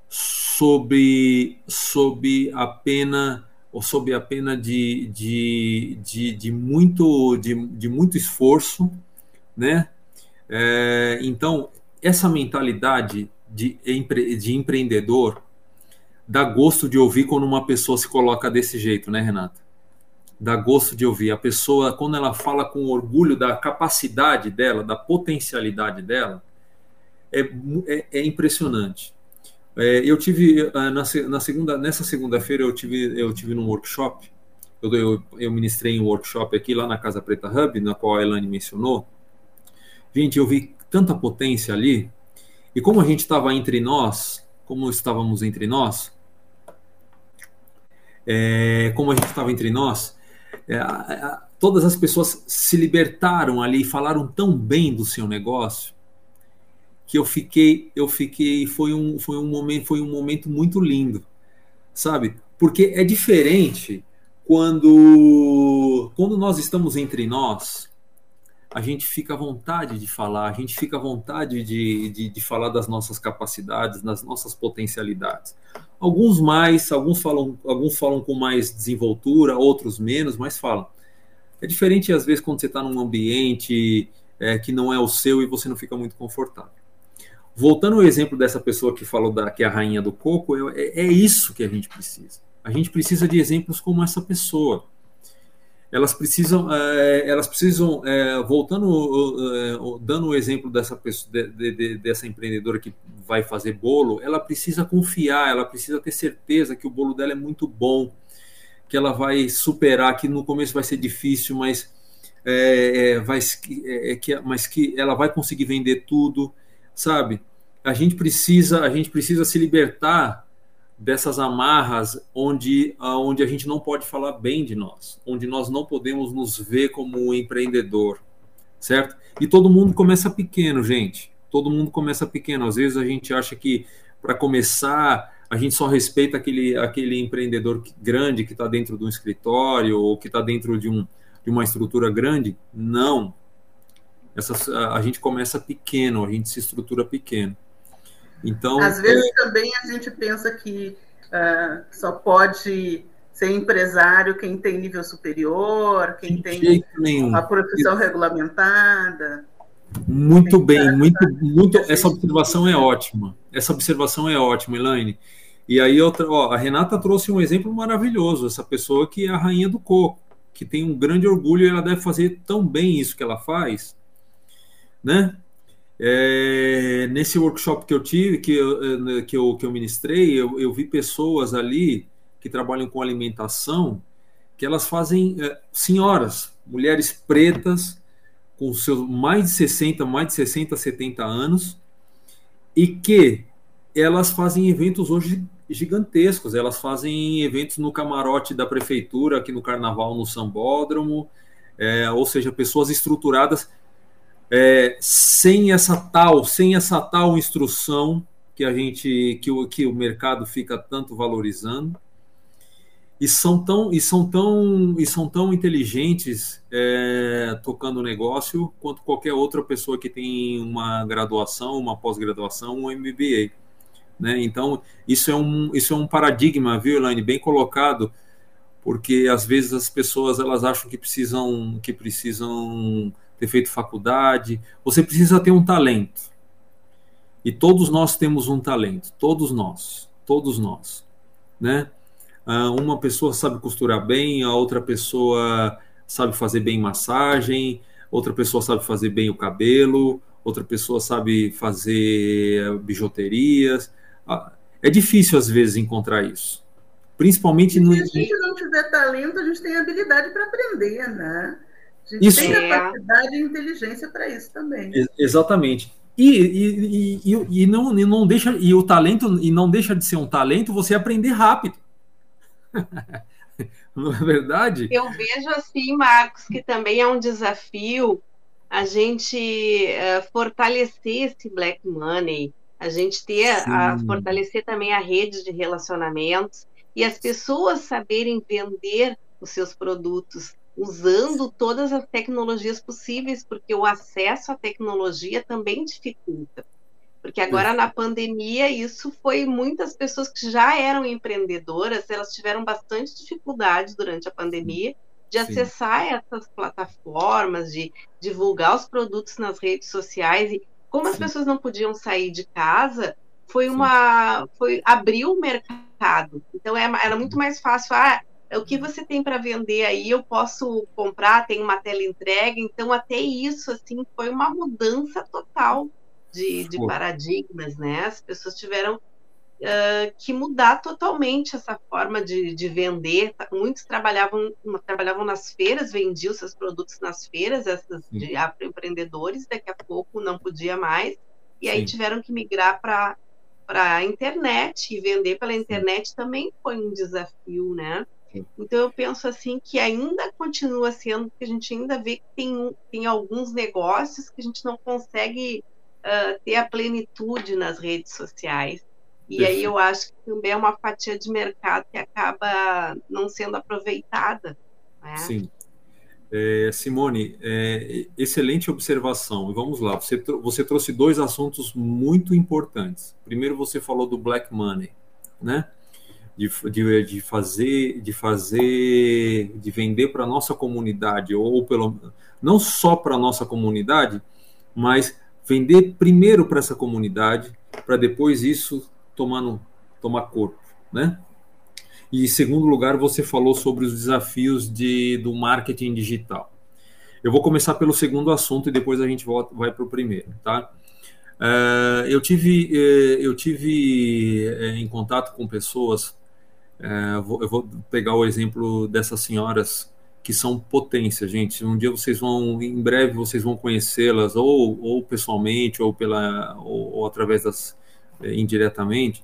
Sob, sob a pena ou sob a pena de, de, de, de muito, de, de muito esforço, né? É, então, essa mentalidade de, empre, de empreendedor dá gosto de ouvir quando uma pessoa se coloca desse jeito, né, Renata? Dá gosto de ouvir. A pessoa, quando ela fala com orgulho da capacidade dela, da potencialidade dela, é, é, é impressionante. É, eu tive ah, na, na segunda, nessa segunda-feira eu tive eu tive num workshop. Eu, eu, eu ministrei um workshop aqui lá na Casa Preta Hub, na qual a Elane mencionou. Gente, eu vi tanta potência ali. E como a gente estava entre nós, como estávamos entre nós, é, como a gente estava entre nós, é, todas as pessoas se libertaram ali e falaram tão bem do seu negócio que eu fiquei, eu fiquei, foi um, foi um momento, foi um momento muito lindo, sabe? Porque é diferente quando, quando nós estamos entre nós, a gente fica à vontade de falar, a gente fica à vontade de, de, de, falar das nossas capacidades, das nossas potencialidades. Alguns mais, alguns falam, alguns falam com mais desenvoltura, outros menos, mas falam. É diferente às vezes quando você está num ambiente é, que não é o seu e você não fica muito confortável. Voltando ao exemplo dessa pessoa que falou da, que é a rainha do coco, é, é isso que a gente precisa. A gente precisa de exemplos como essa pessoa elas precisam, é, elas precisam é, voltando, é, dando o exemplo dessa pessoa, de, de, dessa empreendedora que vai fazer bolo, ela precisa confiar, ela precisa ter certeza que o bolo dela é muito bom, que ela vai superar, que no começo vai ser difícil, mas é, é, vai, é, que, mas que ela vai conseguir vender tudo, sabe? A gente precisa, a gente precisa se libertar dessas amarras onde, onde a gente não pode falar bem de nós, onde nós não podemos nos ver como um empreendedor, certo? E todo mundo começa pequeno, gente. Todo mundo começa pequeno. Às vezes a gente acha que para começar a gente só respeita aquele, aquele empreendedor grande que está dentro de um escritório ou que está dentro de, um, de uma estrutura grande. Não. Essas, a gente começa pequeno, a gente se estrutura pequeno. Então, Às vezes é... também a gente pensa que uh, só pode ser empresário quem tem nível superior, quem tem uma profissão regulamentada. Muito bem, muito, muito. Essa observação é ótima. Essa observação é ótima, Elaine. E aí outra, ó, a Renata trouxe um exemplo maravilhoso. Essa pessoa que é a rainha do coco, que tem um grande orgulho e ela deve fazer tão bem isso que ela faz, né? É, nesse workshop que eu tive, que eu, eh, né, que eu, que eu ministrei, eu, eu vi pessoas ali que trabalham com alimentação, que elas fazem, é, senhoras, mulheres pretas, com seus mais de 60, mais de 60, 70 anos, e que elas fazem eventos hoje gigantescos, elas fazem eventos no camarote da prefeitura, aqui no Carnaval, no Sambódromo, é, ou seja, pessoas estruturadas é, sem essa tal, sem essa tal instrução que a gente, que o, que o mercado fica tanto valorizando. e são tão e são tão e são tão inteligentes é, tocando o negócio quanto qualquer outra pessoa que tem uma graduação, uma pós-graduação, um MBA, né? Então isso é um isso é um paradigma, viu, Elaine, bem colocado, porque às vezes as pessoas elas acham que precisam que precisam ter feito faculdade. Você precisa ter um talento e todos nós temos um talento, todos nós, todos nós, né? Ah, uma pessoa sabe costurar bem, a outra pessoa sabe fazer bem massagem, outra pessoa sabe fazer bem o cabelo, outra pessoa sabe fazer bijuterias. Ah, é difícil às vezes encontrar isso. Principalmente no. Se a gente não tiver talento, a gente tem habilidade para aprender, né? A gente isso. tem é. capacidade e inteligência para isso também. Exatamente. E, e, e, e, não, e não deixa e o talento e não deixa de ser um talento você aprender rápido. Não é verdade? Eu vejo assim, Marcos, que também é um desafio a gente uh, fortalecer esse black money, a gente ter, a, fortalecer também a rede de relacionamentos e as pessoas saberem vender os seus produtos usando todas as tecnologias possíveis, porque o acesso à tecnologia também dificulta. Porque agora na pandemia isso foi muitas pessoas que já eram empreendedoras, elas tiveram bastante dificuldade durante a pandemia de acessar essas plataformas, de divulgar os produtos nas redes sociais. E como as pessoas não podiam sair de casa, foi uma foi abriu o mercado. Então é, era muito mais fácil, ah, o que você tem para vender aí, eu posso comprar, tem uma tela entrega, então até isso assim foi uma mudança total de, de paradigmas, né? As pessoas tiveram uh, que mudar totalmente essa forma de, de vender. Muitos trabalhavam, trabalhavam nas feiras, vendiam seus produtos nas feiras, essas Sim. de empreendedores, daqui a pouco não podia mais, e aí Sim. tiveram que migrar para para a internet e vender pela internet Sim. também foi um desafio, né? Então eu penso assim que ainda continua sendo, porque a gente ainda vê que tem, tem alguns negócios que a gente não consegue uh, ter a plenitude nas redes sociais. E aí eu acho que também é uma fatia de mercado que acaba não sendo aproveitada. Né? Sim. É, Simone, é, excelente observação. Vamos lá, você, você trouxe dois assuntos muito importantes. Primeiro, você falou do black money, né? De, de, de fazer, de fazer, de vender para nossa comunidade, ou pelo não só para nossa comunidade, mas vender primeiro para essa comunidade, para depois isso tomar, no, tomar corpo, né? E em segundo lugar, você falou sobre os desafios de, do marketing digital. Eu vou começar pelo segundo assunto e depois a gente volta, vai para o primeiro, tá? Uh, eu tive, uh, eu tive uh, em contato com pessoas, vou, eu vou pegar o exemplo dessas senhoras que são potência, gente. Um dia vocês vão, em breve vocês vão conhecê-las ou, ou pessoalmente ou pela ou, ou através das é, indiretamente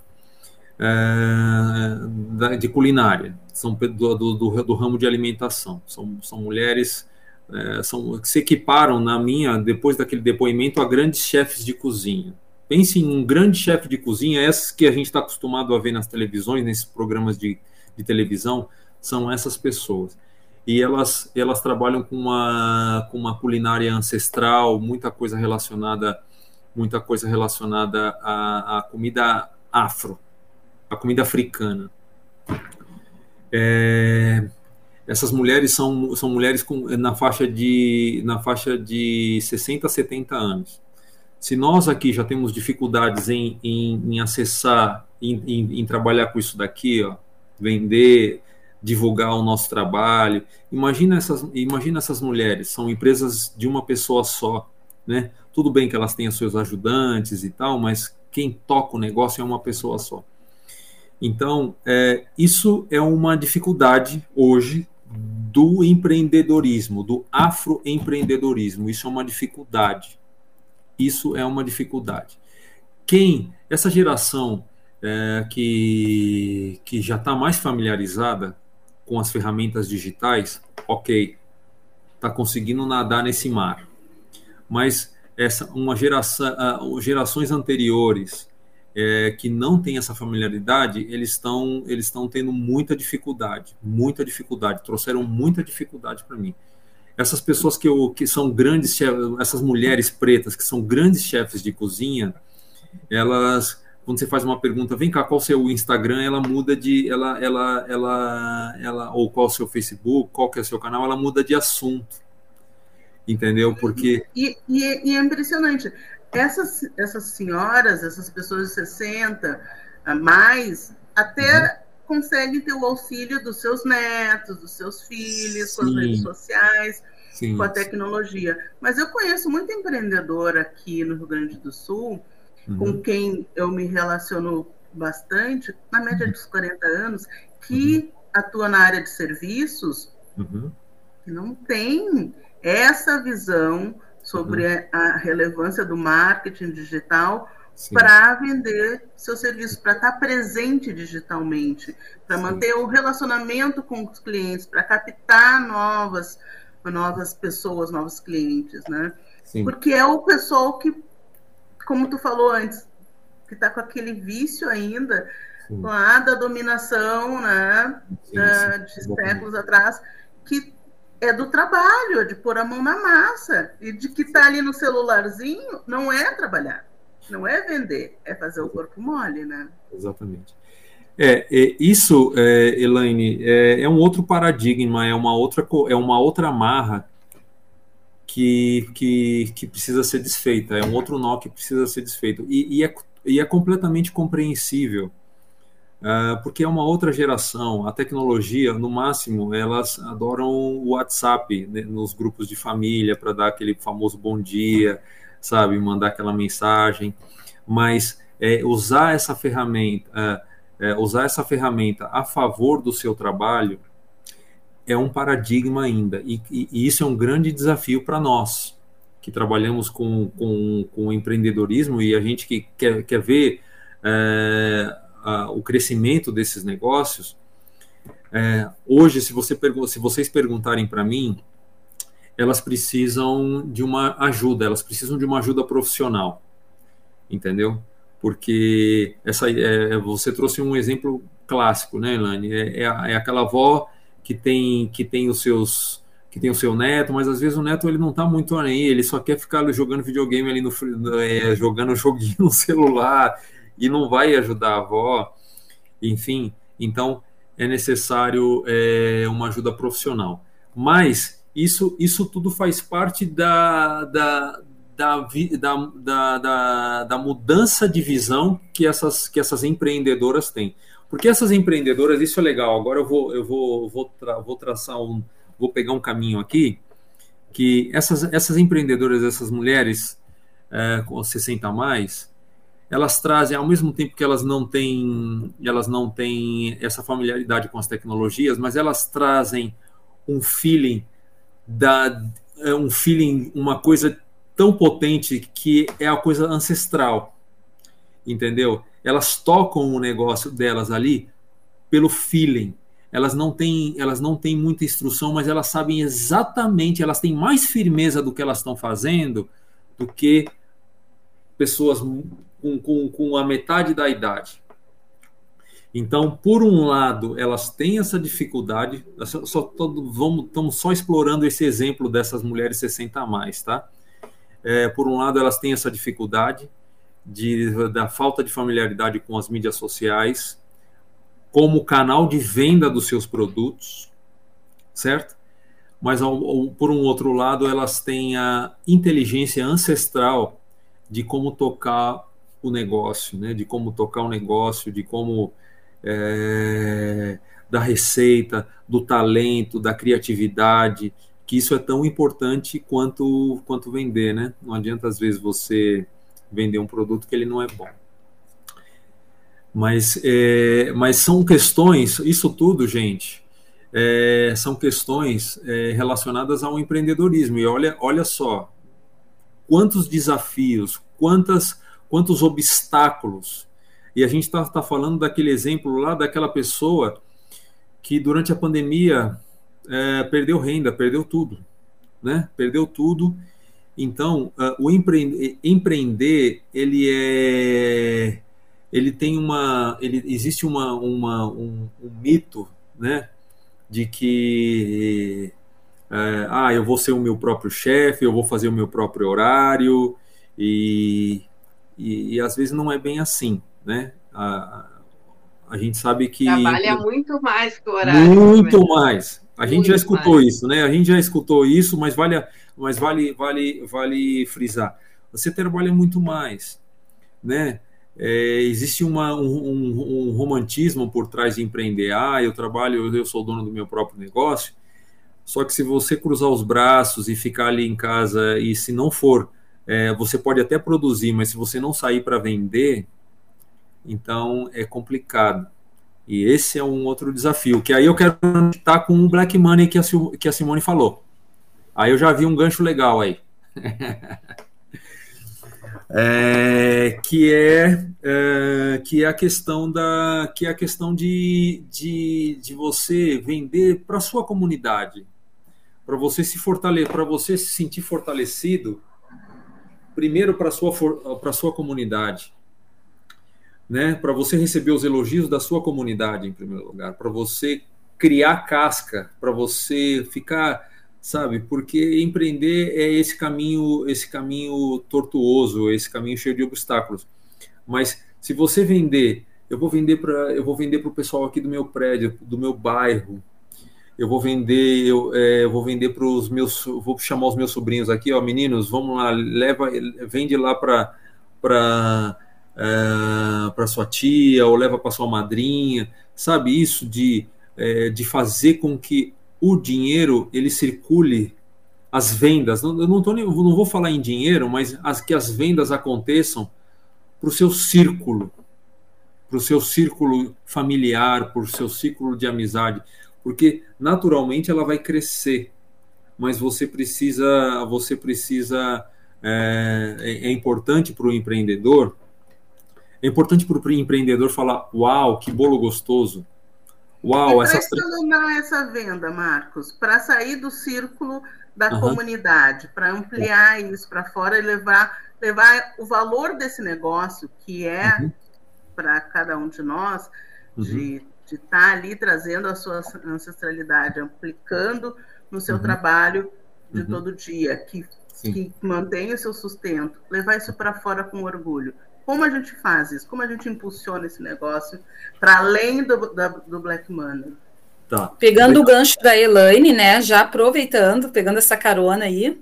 é, de culinária. São do, do, do, do, ramo de alimentação. São, são mulheres é, são que se equiparam na minha depois daquele depoimento a grandes chefes de cozinha. Pense em um grande chefe de cozinha, essas que a gente está acostumado a ver nas televisões, nesses programas de, de televisão, são essas pessoas e elas, elas trabalham com uma, com uma culinária ancestral, muita coisa relacionada muita coisa relacionada à, à comida afro, a comida africana. É, essas mulheres são, são mulheres com, na, faixa de, na faixa de 60 a 70 anos. Se nós aqui já temos dificuldades em, em, em acessar, em, em, em, trabalhar com isso daqui, ó, vender, divulgar o nosso trabalho. Imagina essas, imagina essas mulheres, são empresas de uma pessoa só, né? Tudo bem que elas tenham seus ajudantes e tal, mas quem toca o negócio é uma pessoa só. Então, é, isso é uma dificuldade hoje do empreendedorismo, do afroempreendedorismo. Isso é uma dificuldade. Isso é uma dificuldade. Quem, essa geração é, que, que já está mais familiarizada com as ferramentas digitais, ok, está conseguindo nadar nesse mar. Mas essa uma geração, gerações anteriores, é, que não têm essa familiaridade, eles estão eles estão tendo muita dificuldade, muita dificuldade, trouxeram muita dificuldade para mim. Essas pessoas que, eu, que são grandes, essas mulheres pretas que são grandes chefes de cozinha, elas quando você faz uma pergunta, vem cá, qual o seu Instagram, ela muda de, ela, ela, ela, ela, ou qual o seu Facebook, qual que é o seu canal, ela muda de assunto, entendeu? Porque e, e, e é impressionante essas, essas senhoras, essas pessoas de 60 a mais, até uhum. conseguem ter o auxílio dos seus netos, dos seus filhos, Sim. com as redes sociais, Sim. com a tecnologia. Mas eu conheço muita empreendedora aqui no Rio Grande do Sul, uhum. com quem eu me relaciono bastante, na média dos 40 anos, que uhum. atua na área de serviços, uhum. que não tem essa visão sobre uhum. a relevância do marketing digital para vender seu serviço, para estar presente digitalmente, para manter o relacionamento com os clientes, para captar novas, novas pessoas, novos clientes, né? Sim. Porque é o pessoal que, como tu falou antes, que está com aquele vício ainda lá da dominação, né, sim, da, de séculos atrás, que é do trabalho, de pôr a mão na massa. E de que está ali no celularzinho não é trabalhar, não é vender, é fazer o corpo mole, né? Exatamente. É, é isso, é, Elaine, é, é, um outro paradigma, é uma outra, é uma outra amarra que, que, que precisa ser desfeita, é um outro nó que precisa ser desfeito. E, e, é, e é completamente compreensível Uh, porque é uma outra geração. A tecnologia, no máximo, elas adoram o WhatsApp né, nos grupos de família para dar aquele famoso bom dia, sabe, mandar aquela mensagem. Mas é, usar essa ferramenta, é, é, usar essa ferramenta a favor do seu trabalho é um paradigma ainda. E, e, e isso é um grande desafio para nós que trabalhamos com, com, com empreendedorismo e a gente que quer, quer ver é, o crescimento desses negócios, é, hoje, se, você se vocês perguntarem para mim, elas precisam de uma ajuda, elas precisam de uma ajuda profissional, entendeu? Porque essa, é, você trouxe um exemplo clássico, né, Elane? É, é, é, aquela avó que tem que tem os seus que tem o seu neto, mas às vezes o neto ele não está muito aí, ele só quer ficar jogando videogame ali no é, jogando joguinho no celular, e não vai ajudar a avó, enfim, então é necessário é, uma ajuda profissional. Mas isso, isso tudo faz parte da, da, da, da, da, da mudança de visão que essas, que essas empreendedoras têm. Porque essas empreendedoras, isso é legal. Agora eu vou, eu vou, vou, tra, vou traçar um, vou pegar um caminho aqui, que essas, essas empreendedoras, essas mulheres é, com 60 a mais, elas trazem, ao mesmo tempo que elas não têm, elas não têm essa familiaridade com as tecnologias, mas elas trazem um feeling da é um feeling, uma coisa tão potente que é a coisa ancestral, entendeu? Elas tocam o negócio delas ali pelo feeling. Elas não têm, elas não têm muita instrução, mas elas sabem exatamente, elas têm mais firmeza do que elas estão fazendo do que pessoas com, com, com a metade da idade. Então, por um lado, elas têm essa dificuldade, só todo, vamos, estamos só explorando esse exemplo dessas mulheres 60 a mais, tá? É, por um lado, elas têm essa dificuldade de, da falta de familiaridade com as mídias sociais, como canal de venda dos seus produtos, certo? Mas, ao, ao, por um outro lado, elas têm a inteligência ancestral de como tocar o negócio, né? de como tocar o negócio, de como é, da receita, do talento, da criatividade, que isso é tão importante quanto quanto vender, né? Não adianta às vezes você vender um produto que ele não é bom. Mas, é, mas são questões, isso tudo, gente, é, são questões é, relacionadas ao empreendedorismo. E olha, olha só, quantos desafios, quantas quantos obstáculos. E a gente está tá falando daquele exemplo lá daquela pessoa que durante a pandemia é, perdeu renda, perdeu tudo, né? Perdeu tudo. Então, uh, o empreender, empreender, ele é ele tem uma, ele existe uma, uma um, um mito, né, de que é, ah, eu vou ser o meu próprio chefe, eu vou fazer o meu próprio horário e, e, e às vezes não é bem assim, né? A, a gente sabe que trabalha muito mais que o horário. Muito né? mais. A gente já escutou mais. isso, né? A gente já escutou isso, mas vale, mas vale, vale, vale frisar. Você trabalha muito mais, né? É, existe uma, um, um, um, romantismo por trás de empreender. Ah, eu trabalho, eu sou dono do meu próprio negócio. Só que se você cruzar os braços e ficar ali em casa e se não for, é, você pode até produzir, mas se você não sair para vender, então é complicado. E esse é um outro desafio, que aí eu quero estar com o Black Money que a, que a Simone falou. Aí eu já vi um gancho legal aí. é, que é, é, que é a questão da que é a questão de, de, de você vender para sua comunidade para você se fortalecer para você se sentir fortalecido primeiro para sua para sua comunidade né para você receber os elogios da sua comunidade em primeiro lugar para você criar casca para você ficar sabe? Porque empreender é esse caminho, esse caminho tortuoso, esse caminho cheio de obstáculos. Mas se você vender, eu vou vender para, eu vou vender para o pessoal aqui do meu prédio, do meu bairro. Eu vou vender, eu, é, eu vou vender para os meus, vou chamar os meus sobrinhos aqui, ó, meninos, vamos lá, leva, vende lá para para é, para sua tia ou leva para sua madrinha, sabe? Isso de é, de fazer com que o dinheiro ele circule, as vendas, não, eu não, tô, não vou falar em dinheiro, mas as, que as vendas aconteçam para o seu círculo, para o seu círculo familiar, para o seu círculo de amizade, porque naturalmente ela vai crescer, mas você precisa, você precisa é, é, é importante para o empreendedor, é importante para o empreendedor falar, uau, que bolo gostoso, Uau, e essa... essa... essa venda, Marcos, para sair do círculo da uhum. comunidade, para ampliar uhum. isso para fora e levar, levar o valor desse negócio, que é uhum. para cada um de nós, uhum. de estar tá ali trazendo a sua ancestralidade, aplicando no seu uhum. trabalho de uhum. todo dia, que, que mantém o seu sustento, levar isso para fora com orgulho. Como a gente faz isso? Como a gente impulsiona esse negócio para além do, da, do Black Money? Tá. Pegando o gancho da Elaine, né? Já aproveitando, pegando essa carona aí,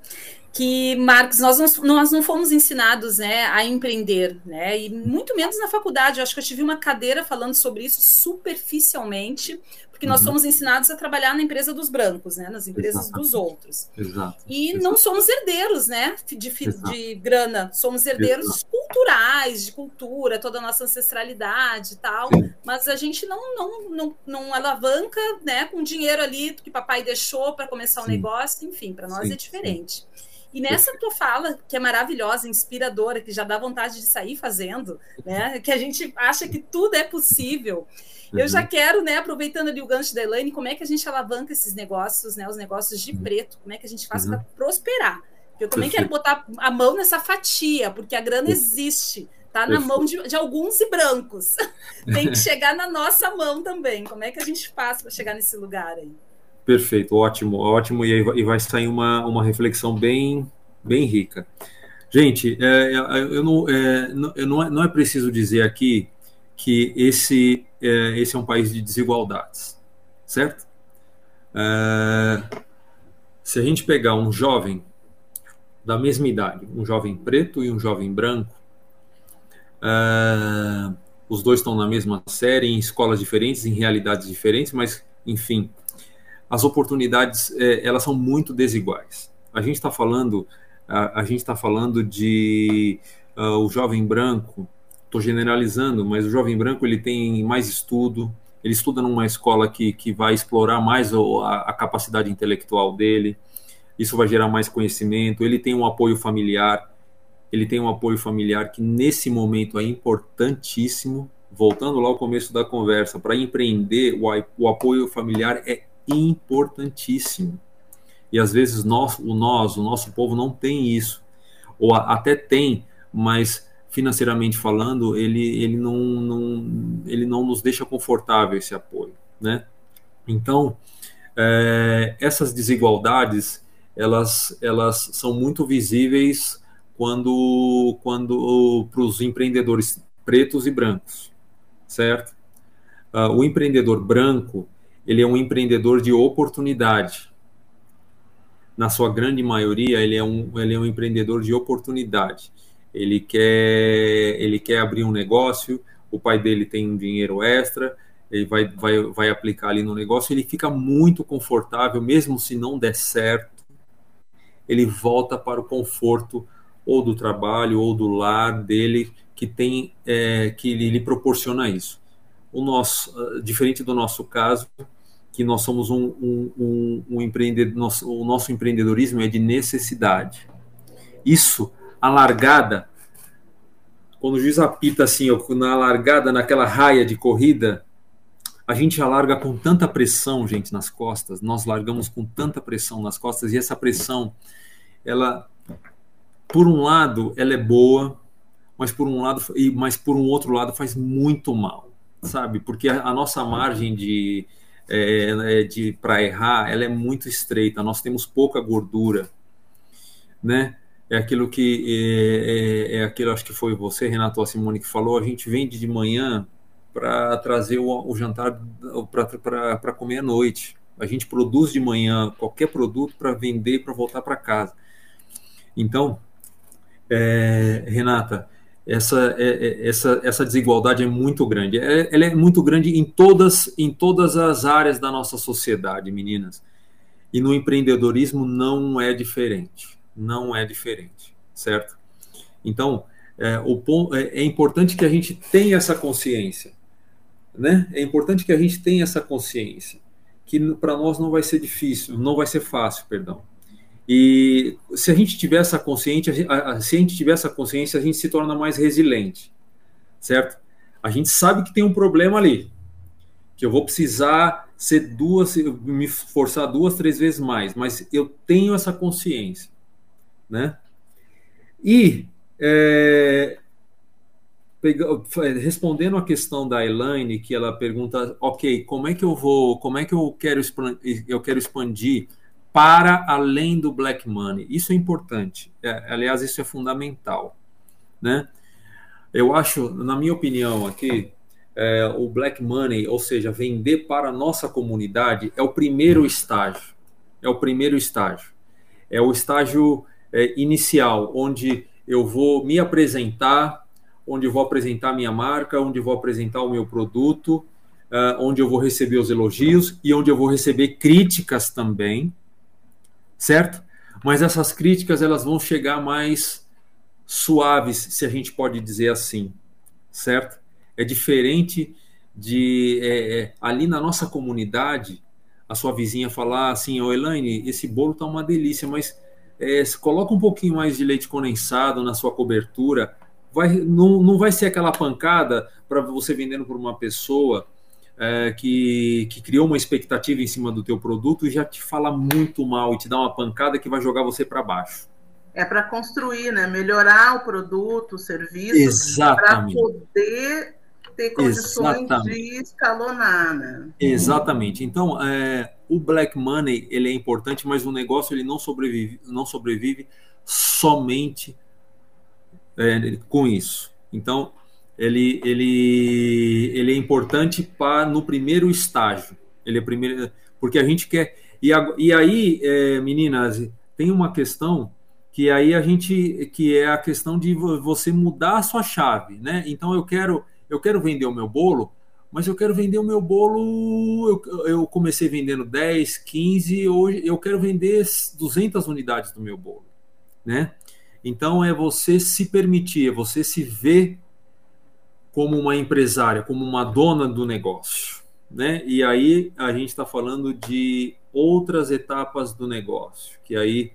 que, Marcos, nós não, nós não fomos ensinados né, a empreender, né? E muito menos na faculdade. Eu acho que eu tive uma cadeira falando sobre isso superficialmente, porque nós uhum. somos ensinados a trabalhar na empresa dos brancos, né? Nas empresas Exato. dos outros. Exato. E Exato. não somos herdeiros, né? De, de grana. Somos herdeiros culturais, de cultura, toda a nossa ancestralidade e tal. Sim. Mas a gente não, não, não, não alavanca, né? Com dinheiro ali que papai deixou para começar o um negócio. Enfim, para nós Sim. é diferente. E nessa tua fala, que é maravilhosa, inspiradora, que já dá vontade de sair fazendo, né? Que a gente acha que tudo é possível. Uhum. Eu já uhum. quero, né, aproveitando ali o gancho da Elaine, como é que a gente alavanca esses negócios, né? Os negócios de uhum. preto, como é que a gente faz uhum. para prosperar? Eu também Perfeito. quero botar a mão nessa fatia, porque a grana existe. Tá na mão de, de, alguns e brancos. Tem que chegar na nossa mão também. Como é que a gente faz para chegar nesse lugar aí? Perfeito, ótimo, ótimo. E, aí, e vai sair uma, uma reflexão bem, bem rica. Gente, é, é eu não, é, não, é, não é preciso dizer aqui que esse é, esse é um país de desigualdades, certo? É, se a gente pegar um jovem da mesma idade, um jovem preto e um jovem branco, é, os dois estão na mesma série, em escolas diferentes, em realidades diferentes, mas enfim, as oportunidades é, elas são muito desiguais. A gente está falando, a, a, gente está falando de uh, o jovem branco. Estou generalizando, mas o jovem branco ele tem mais estudo, ele estuda numa escola que, que vai explorar mais a, a capacidade intelectual dele. Isso vai gerar mais conhecimento. Ele tem um apoio familiar. Ele tem um apoio familiar que nesse momento é importantíssimo. Voltando lá ao começo da conversa, para empreender, o, o apoio familiar é importantíssimo. E às vezes nós, o nós, o nosso povo não tem isso. Ou até tem, mas financeiramente falando, ele, ele, não, não, ele não nos deixa confortável esse apoio, né? Então, é, essas desigualdades, elas, elas são muito visíveis quando, quando para os empreendedores pretos e brancos, certo? Uh, o empreendedor branco, ele é um empreendedor de oportunidade. Na sua grande maioria, ele é um, ele é um empreendedor de oportunidade. Ele quer, ele quer abrir um negócio, o pai dele tem um dinheiro extra, ele vai, vai, vai aplicar ali no negócio, ele fica muito confortável, mesmo se não der certo, ele volta para o conforto ou do trabalho ou do lar dele que tem é, que lhe proporciona isso. O nosso, ah, diferente do nosso caso, que nós somos um, um, um, um empreendedor, nosso, o nosso empreendedorismo é de necessidade. Isso, a largada, quando o juiz apita assim, na largada, naquela raia de corrida, a gente alarga com tanta pressão, gente, nas costas, nós largamos com tanta pressão nas costas, e essa pressão, ela por um lado, ela é boa, mas por um lado, mas por um outro lado faz muito mal, sabe? Porque a, a nossa margem de, é, é de para errar, ela é muito estreita. Nós temos pouca gordura, né? É aquilo que é, é, é aquilo, acho que foi você, Renato, a Simone que falou. A gente vende de manhã para trazer o, o jantar para comer à noite. A gente produz de manhã qualquer produto para vender para voltar para casa. Então, é, Renata, essa, é, é, essa, essa desigualdade é muito grande. É, ela é muito grande em todas, em todas as áreas da nossa sociedade, meninas. E no empreendedorismo não é diferente. Não é diferente, certo? Então, é, o, é, é importante que a gente tenha essa consciência. Né? É importante que a gente tenha essa consciência. Que para nós não vai ser difícil, não vai ser fácil, perdão. E se a gente tiver essa consciência, se a gente tiver essa consciência, a gente se torna mais resiliente, certo? A gente sabe que tem um problema ali, que eu vou precisar ser duas, me forçar duas, três vezes mais, mas eu tenho essa consciência, né? E é, respondendo a questão da Elaine, que ela pergunta, ok, como é que eu vou, como é que eu quero eu quero expandir para além do black money. Isso é importante. É, aliás, isso é fundamental, né? Eu acho, na minha opinião, aqui, é, o black money, ou seja, vender para a nossa comunidade, é o primeiro estágio. É o primeiro estágio. É o estágio é, inicial, onde eu vou me apresentar, onde vou apresentar minha marca, onde vou apresentar o meu produto, uh, onde eu vou receber os elogios e onde eu vou receber críticas também, certo? Mas essas críticas elas vão chegar mais suaves, se a gente pode dizer assim, certo? É diferente de é, é, ali na nossa comunidade a sua vizinha falar assim, ô Elaine, esse bolo tá uma delícia, mas é, coloca um pouquinho mais de leite condensado na sua cobertura, vai, não, não vai ser aquela pancada para você vendendo para uma pessoa é, que, que criou uma expectativa em cima do teu produto e já te fala muito mal e te dá uma pancada que vai jogar você para baixo. É para construir, né? Melhorar o produto, o serviço, para poder ter condições Exatamente. de escalonar, né? Exatamente. Então, é, o black money ele é importante, mas o negócio ele não sobrevive, não sobrevive somente é, com isso. Então, ele, ele, ele é importante para no primeiro estágio. Ele é primeiro, porque a gente quer. E, a, e aí, é, meninas, tem uma questão que aí a gente que é a questão de você mudar a sua chave, né? Então eu quero eu quero vender o meu bolo, mas eu quero vender o meu bolo. Eu, eu comecei vendendo 10, 15, hoje eu quero vender 200 unidades do meu bolo, né? Então é você se permitir, é você se ver como uma empresária, como uma dona do negócio. Né? E aí a gente está falando de outras etapas do negócio, que aí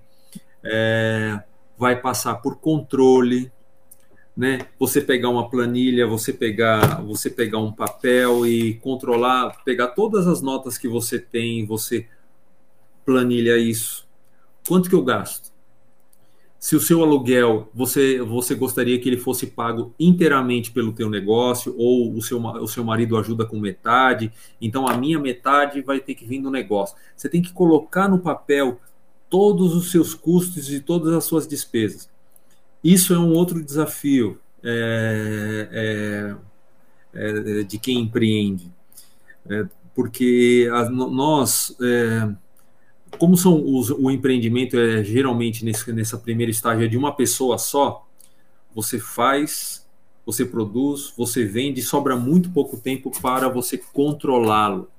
é, vai passar por controle, né? Você pegar uma planilha, você pegar, você pegar um papel e controlar, pegar todas as notas que você tem, você planilha isso. Quanto que eu gasto? se o seu aluguel você você gostaria que ele fosse pago inteiramente pelo teu negócio ou o seu, o seu marido ajuda com metade, então a minha metade vai ter que vir do negócio. Você tem que colocar no papel todos os seus custos e todas as suas despesas. Isso é um outro desafio é, é, é, de quem empreende, é, porque a, nós é, como são os, o empreendimento é geralmente nesse, nessa primeira estágio é de uma pessoa só, você faz, você produz, você vende, sobra muito pouco tempo para você controlá-lo.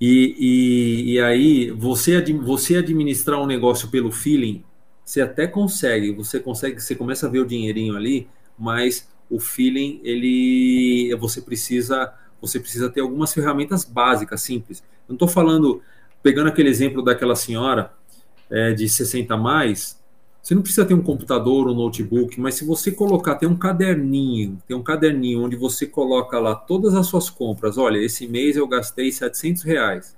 E, e, e, aí, você, você administrar um negócio pelo feeling, você até consegue, você consegue, você começa a ver o dinheirinho ali, mas o feeling, ele, você precisa, você precisa ter algumas ferramentas básicas, simples. Não estou falando pegando aquele exemplo daquela senhora é, de 60 mais, você não precisa ter um computador, um notebook, mas se você colocar, tem um caderninho, tem um caderninho onde você coloca lá todas as suas compras. Olha, esse mês eu gastei 700 reais.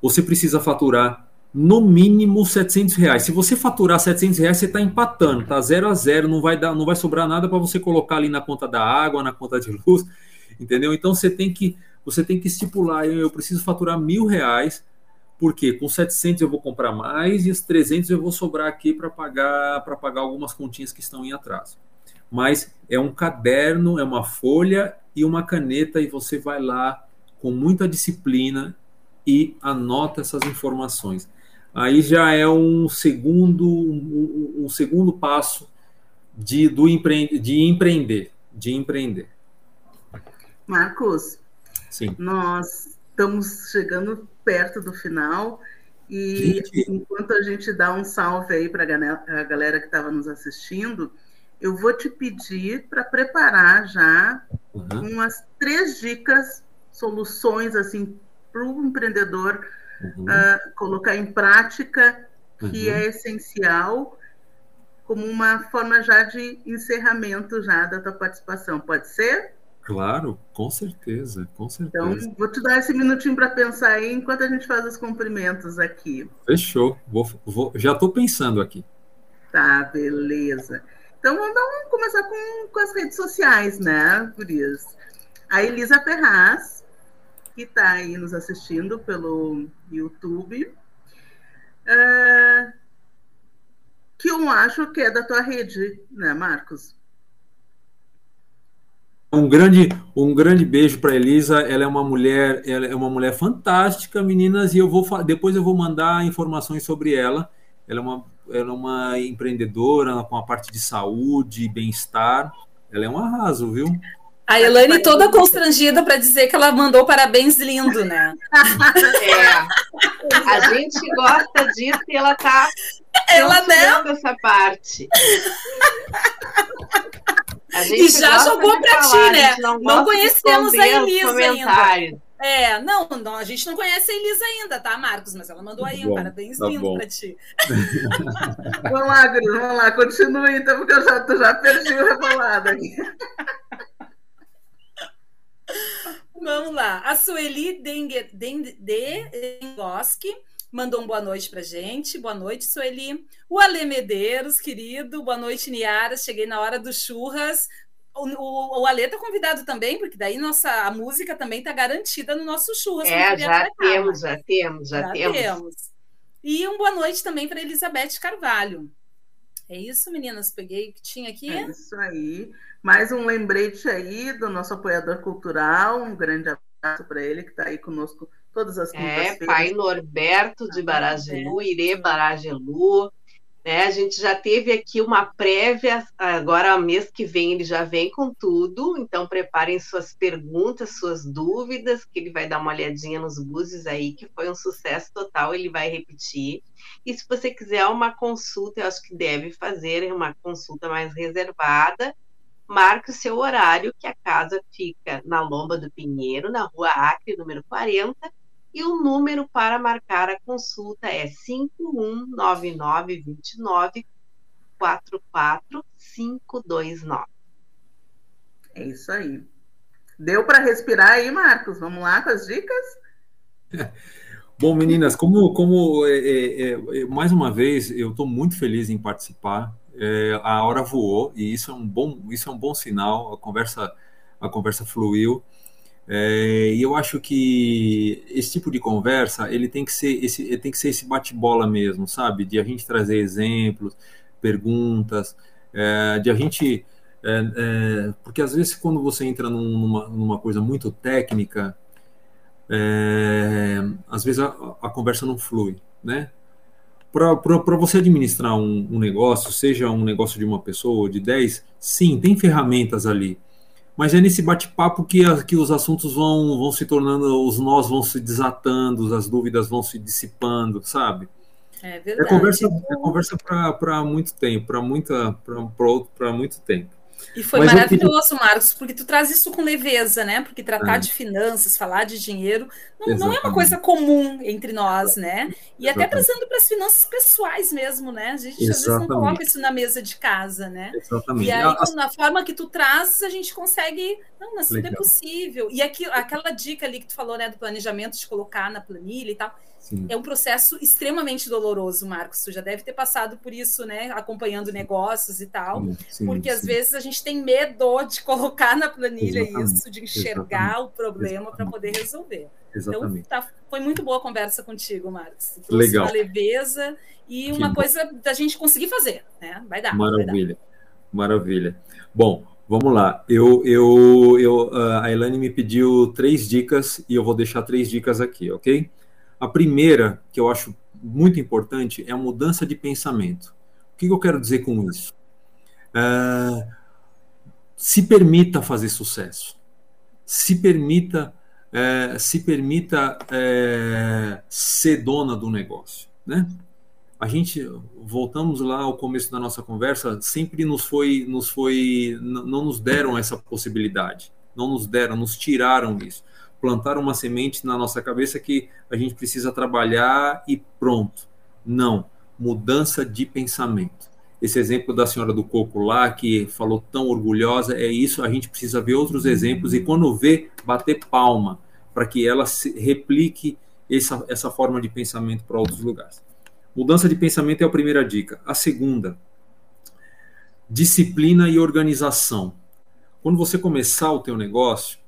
Você precisa faturar no mínimo 700 reais. Se você faturar 700 reais, você está empatando, tá zero a zero, não vai dar, não vai sobrar nada para você colocar ali na conta da água, na conta de luz, entendeu? Então você tem que você tem que estipular, eu preciso faturar mil reais, porque com 700 eu vou comprar mais e os 300 eu vou sobrar aqui para pagar para pagar algumas continhas que estão em atraso. Mas é um caderno, é uma folha e uma caneta e você vai lá com muita disciplina e anota essas informações. Aí já é um segundo um, um segundo passo de do empre, de empreender, de empreender. Marcos, Sim. Nós estamos chegando perto do final e Gente. enquanto a gente dá um salve aí para a galera que estava nos assistindo, eu vou te pedir para preparar já uhum. umas três dicas, soluções assim para o empreendedor uhum. uh, colocar em prática, que uhum. é essencial, como uma forma já de encerramento já da tua participação. Pode ser? Claro, com certeza, com certeza. Então, vou te dar esse minutinho para pensar aí enquanto a gente faz os cumprimentos aqui. Fechou, vou, vou, já estou pensando aqui. Tá, beleza. Então, vamos, vamos começar com, com as redes sociais, né, isso. A Elisa Ferraz, que está aí nos assistindo pelo YouTube, uh, que eu acho que é da tua rede, né, Marcos? Um grande, um grande beijo para Elisa. Ela é uma mulher, ela é uma mulher fantástica, meninas. E eu vou depois eu vou mandar informações sobre ela. Ela é uma, ela é uma empreendedora com a parte de saúde, bem-estar. Ela é um arraso, viu? A Elane toda constrangida para dizer que ela mandou parabéns lindo, né? É. A gente gosta disso e ela tá ela né? essa parte. e já jogou para ti, né? Não, não conhecemos a Elisa ainda. É, não, não, a gente não conhece a Elisa ainda, tá, Marcos? Mas ela mandou aí um parabéns tá lindo para ti. vamos lá, Gris, vamos lá, continue então, porque eu já, já perdi o rebolado aqui. Vamos lá. A Sueli Dengoski mandou um boa noite pra gente. Boa noite, Sueli. O Ale Medeiros, querido. Boa noite, Niara. Cheguei na hora do churras. O, o, o Ale tá convidado também, porque daí nossa, a música também tá garantida no nosso churras. É, já temos, já temos, já, já temos. temos. E um boa noite também para Elizabeth Carvalho. É isso, meninas? Peguei o que tinha aqui. É isso aí. Mais um lembrete aí do nosso apoiador cultural. Um grande abraço para ele que está aí conosco todas as quintas-feiras. É, pai Norberto de Baragelu, Irê Baragelu. Né? A gente já teve aqui uma prévia, agora mês que vem ele já vem com tudo, então preparem suas perguntas, suas dúvidas, que ele vai dar uma olhadinha nos buses aí, que foi um sucesso total, ele vai repetir. E se você quiser uma consulta, eu acho que deve fazer uma consulta mais reservada, marque o seu horário, que a casa fica na Lomba do Pinheiro, na rua Acre, número 40, e o número para marcar a consulta é 519929 44529. É isso aí. Deu para respirar aí, Marcos? Vamos lá com as dicas? Bom, meninas, como, como é, é, é, mais uma vez, eu estou muito feliz em participar. É, a hora voou e isso é um bom, isso é um bom sinal. A conversa, a conversa fluiu. É, e eu acho que esse tipo de conversa ele tem que ser esse, tem que ser esse bate-bola mesmo, sabe? De a gente trazer exemplos, perguntas, é, de a gente porque às vezes quando você entra numa, numa coisa muito técnica é, às vezes a, a, conversa não flui, né? Para você administrar um, um, negócio, seja um negócio de uma pessoa ou de dez, sim, tem ferramentas ali. Mas é nesse bate-papo que, que os assuntos vão, vão se tornando, os nós vão se desatando, as dúvidas vão se dissipando, sabe? É verdade. É conversa, é conversa para muito tempo, para muito tempo. E foi Mas maravilhoso. Marcos, porque tu traz isso com leveza, né? Porque tratar é. de finanças, falar de dinheiro, não, não, é uma coisa comum entre nós, né? E Exatamente. até trazendo para as finanças pessoais mesmo, né? A gente Exatamente. às vezes não coloca isso na mesa de casa, né? Exatamente. E aí, a... na forma que tu trazes, a gente consegue. Não, mas tudo é possível. E aqui, aquela dica ali que tu falou, né, do planejamento de colocar na planilha e tal Sim. É um processo extremamente doloroso, Marcos. Tu já deve ter passado por isso, né? Acompanhando negócios e tal. Sim, porque sim. às vezes a gente tem medo de colocar na planilha Exatamente. isso, de enxergar Exatamente. o problema para poder resolver. Então, Exatamente. Então, tá, foi muito boa a conversa contigo, Marcos. Trouxe Legal. uma leveza e uma coisa da gente conseguir fazer, né? Vai dar. Maravilha. Vai dar. Maravilha. Bom, Vamos lá. Eu, eu, eu, a Elaine me pediu três dicas e eu vou deixar três dicas aqui, ok? A primeira, que eu acho muito importante, é a mudança de pensamento. O que eu quero dizer com isso? É, se permita fazer sucesso. Se permita, é, se permita é, ser dona do negócio, né? A gente voltamos lá ao começo da nossa conversa, sempre nos foi, nos foi, não nos deram essa possibilidade, não nos deram, nos tiraram isso plantar uma semente na nossa cabeça que a gente precisa trabalhar e pronto. Não, mudança de pensamento. Esse exemplo da senhora do coco lá, que falou tão orgulhosa, é isso. A gente precisa ver outros exemplos e, quando vê, bater palma para que ela replique essa, essa forma de pensamento para outros lugares. Mudança de pensamento é a primeira dica. A segunda, disciplina e organização. Quando você começar o teu negócio,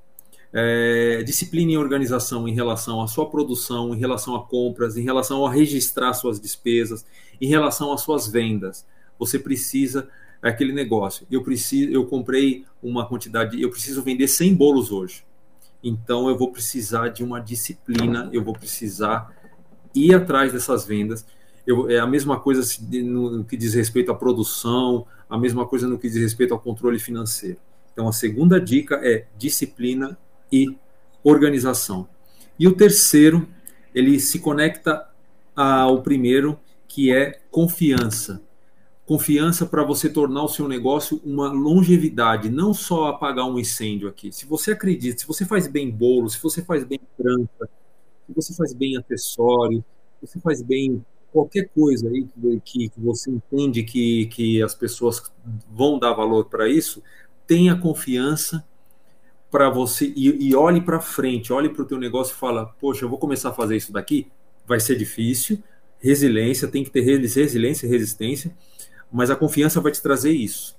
é, disciplina e organização em relação à sua produção, em relação a compras, em relação a registrar suas despesas, em relação às suas vendas. Você precisa aquele negócio. Eu preciso, eu comprei uma quantidade, eu preciso vender 100 bolos hoje. Então eu vou precisar de uma disciplina, eu vou precisar ir atrás dessas vendas. Eu, é a mesma coisa no que diz respeito à produção, a mesma coisa no que diz respeito ao controle financeiro. Então a segunda dica é disciplina e organização. E o terceiro, ele se conecta ao primeiro, que é confiança. Confiança para você tornar o seu negócio uma longevidade, não só apagar um incêndio aqui. Se você acredita, se você faz bem bolo, se você faz bem trança, se você faz bem acessório, se você faz bem qualquer coisa aí que, que você entende que, que as pessoas vão dar valor para isso, tenha confiança para você e, e olhe para frente, olhe para o teu negócio e fala, poxa, eu vou começar a fazer isso daqui, vai ser difícil, resiliência, tem que ter resiliência e resistência, mas a confiança vai te trazer isso.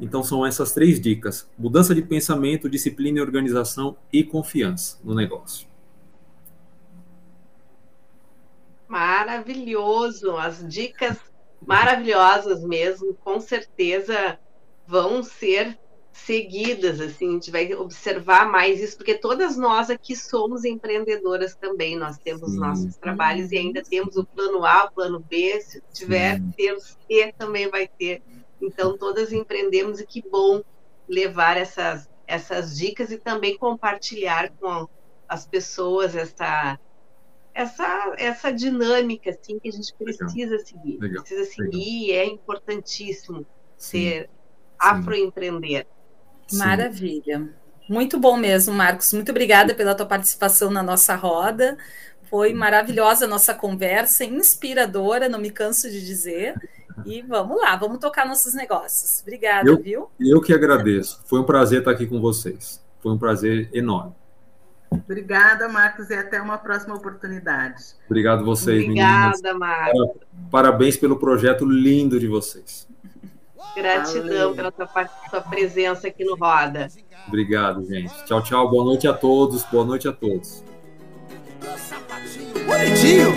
Então são essas três dicas: mudança de pensamento, disciplina e organização e confiança no negócio. Maravilhoso, as dicas maravilhosas mesmo, com certeza vão ser seguidas, assim, a gente vai observar mais isso, porque todas nós aqui somos empreendedoras também, nós temos Sim. nossos trabalhos e ainda temos o plano A, o plano B, se tiver, Sim. ter o C também vai ter. Então, todas empreendemos e que bom levar essas, essas dicas e também compartilhar com as pessoas essa, essa, essa dinâmica assim, que a gente precisa Legal. seguir. Legal. Precisa seguir Legal. e é importantíssimo Sim. ser afroempreender. Maravilha. Muito bom mesmo, Marcos. Muito obrigada pela tua participação na nossa roda. Foi maravilhosa a nossa conversa, inspiradora, não me canso de dizer. E vamos lá, vamos tocar nossos negócios. Obrigada, eu, viu? Eu que agradeço. Foi um prazer estar aqui com vocês. Foi um prazer enorme. Obrigada, Marcos, e até uma próxima oportunidade. Obrigado vocês, Obrigada, meninas. Obrigada, Marcos. Parabéns pelo projeto lindo de vocês. Gratidão Valeu. pela sua, tua presença aqui no Roda. Obrigado, gente. Tchau, tchau. Boa noite a todos. Boa noite a todos. Bonitinho!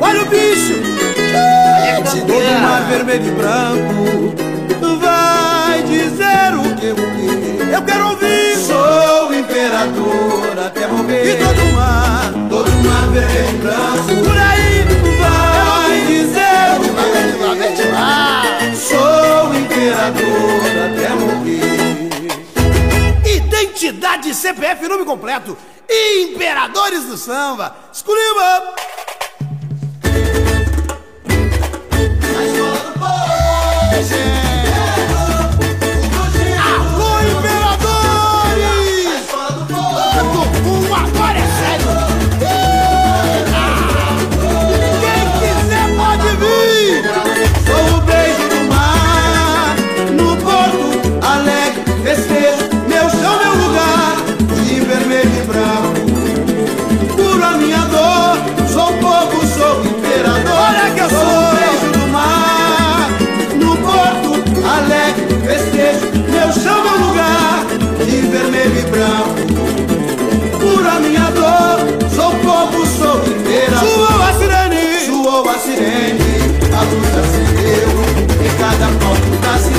Olha o bicho! Gente, todo mar vermelho e branco vai dizer o que, o que? Eu quero ouvir! Sou o imperador até morrer. E todo mar, todo mar vermelho e branco, por aí vai dizer o que? eu quero. vai a dor até morrer. Identidade CPF nome completo. Imperadores do Samba. Escolhiba! Na escola do povo,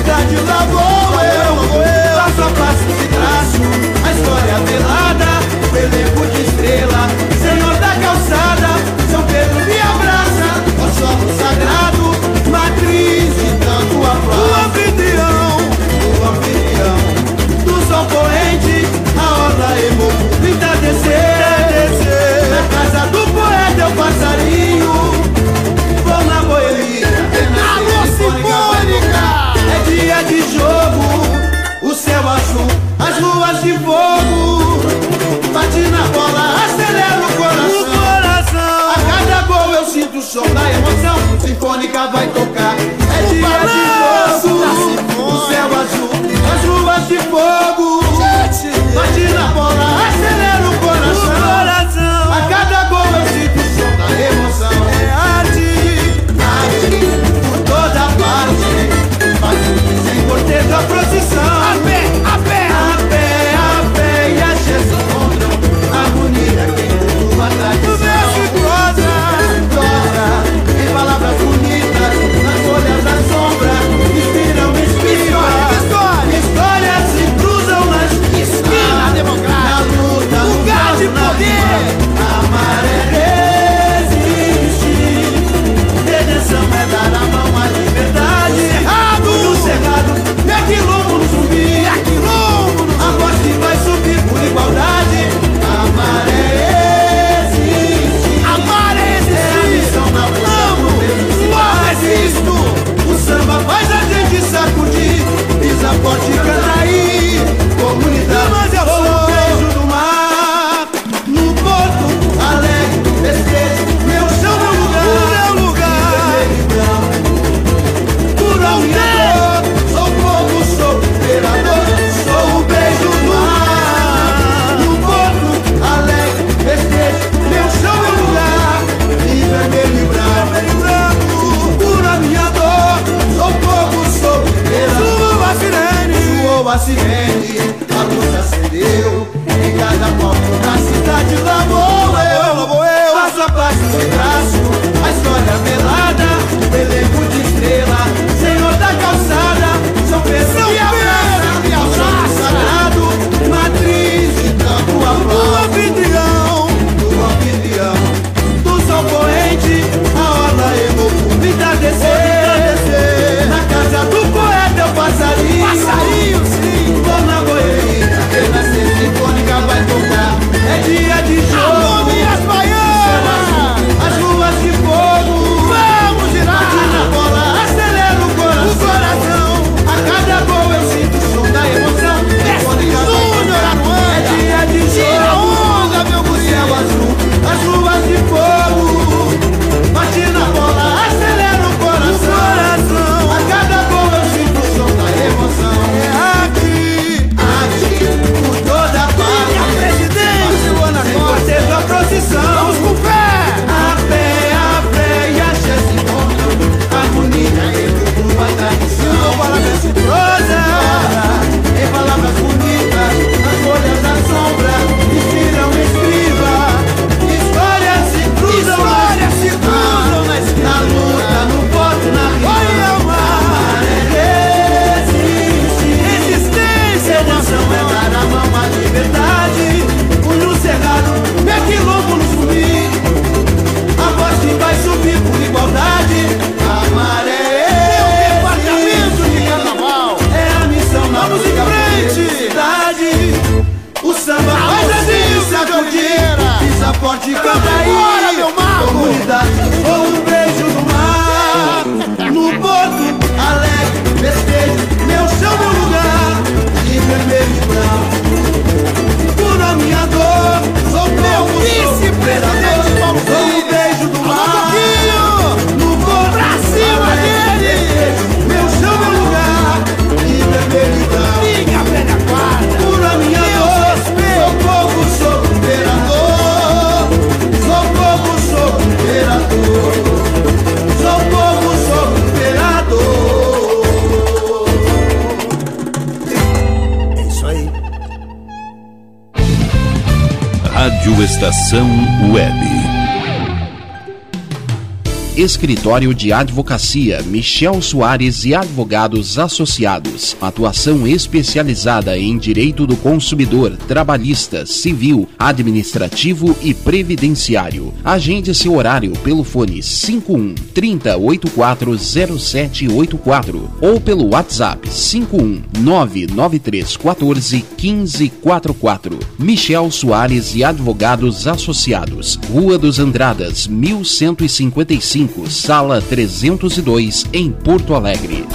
cidade lagoa armas de fogo. Bate na bola, acelera o coração. O coração. A cada gol eu sinto o som da emoção. Sinfônica vai tocar. É o dia de fogo. O céu azul, as ruas de fogo. Gente. Bate na bola. Escritório de Advocacia Michel Soares e Advogados Associados. Atuação especializada em direito do consumidor, trabalhista, civil, administrativo e previdenciário. Agende seu horário pelo fone 51 30840784 ou pelo WhatsApp 51 99314 1544. Michel Soares e Advogados Associados. Rua dos Andradas, 1155 sala 302, em Porto Alegre.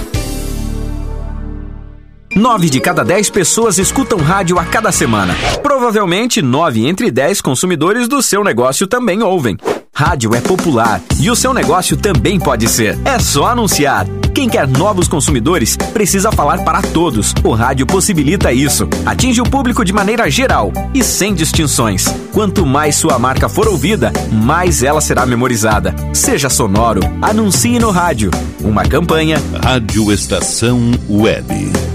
Nove de cada dez pessoas escutam rádio a cada semana. Provavelmente, nove entre dez consumidores do seu negócio também ouvem. Rádio é popular e o seu negócio também pode ser. É só anunciar. Quem quer novos consumidores precisa falar para todos. O rádio possibilita isso. Atinge o público de maneira geral e sem distinções. Quanto mais sua marca for ouvida, mais ela será memorizada. Seja sonoro, anuncie no rádio. Uma campanha Rádio Estação Web.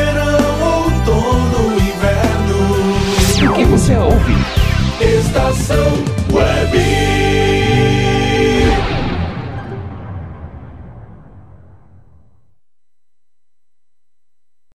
você ouve? Estação Web.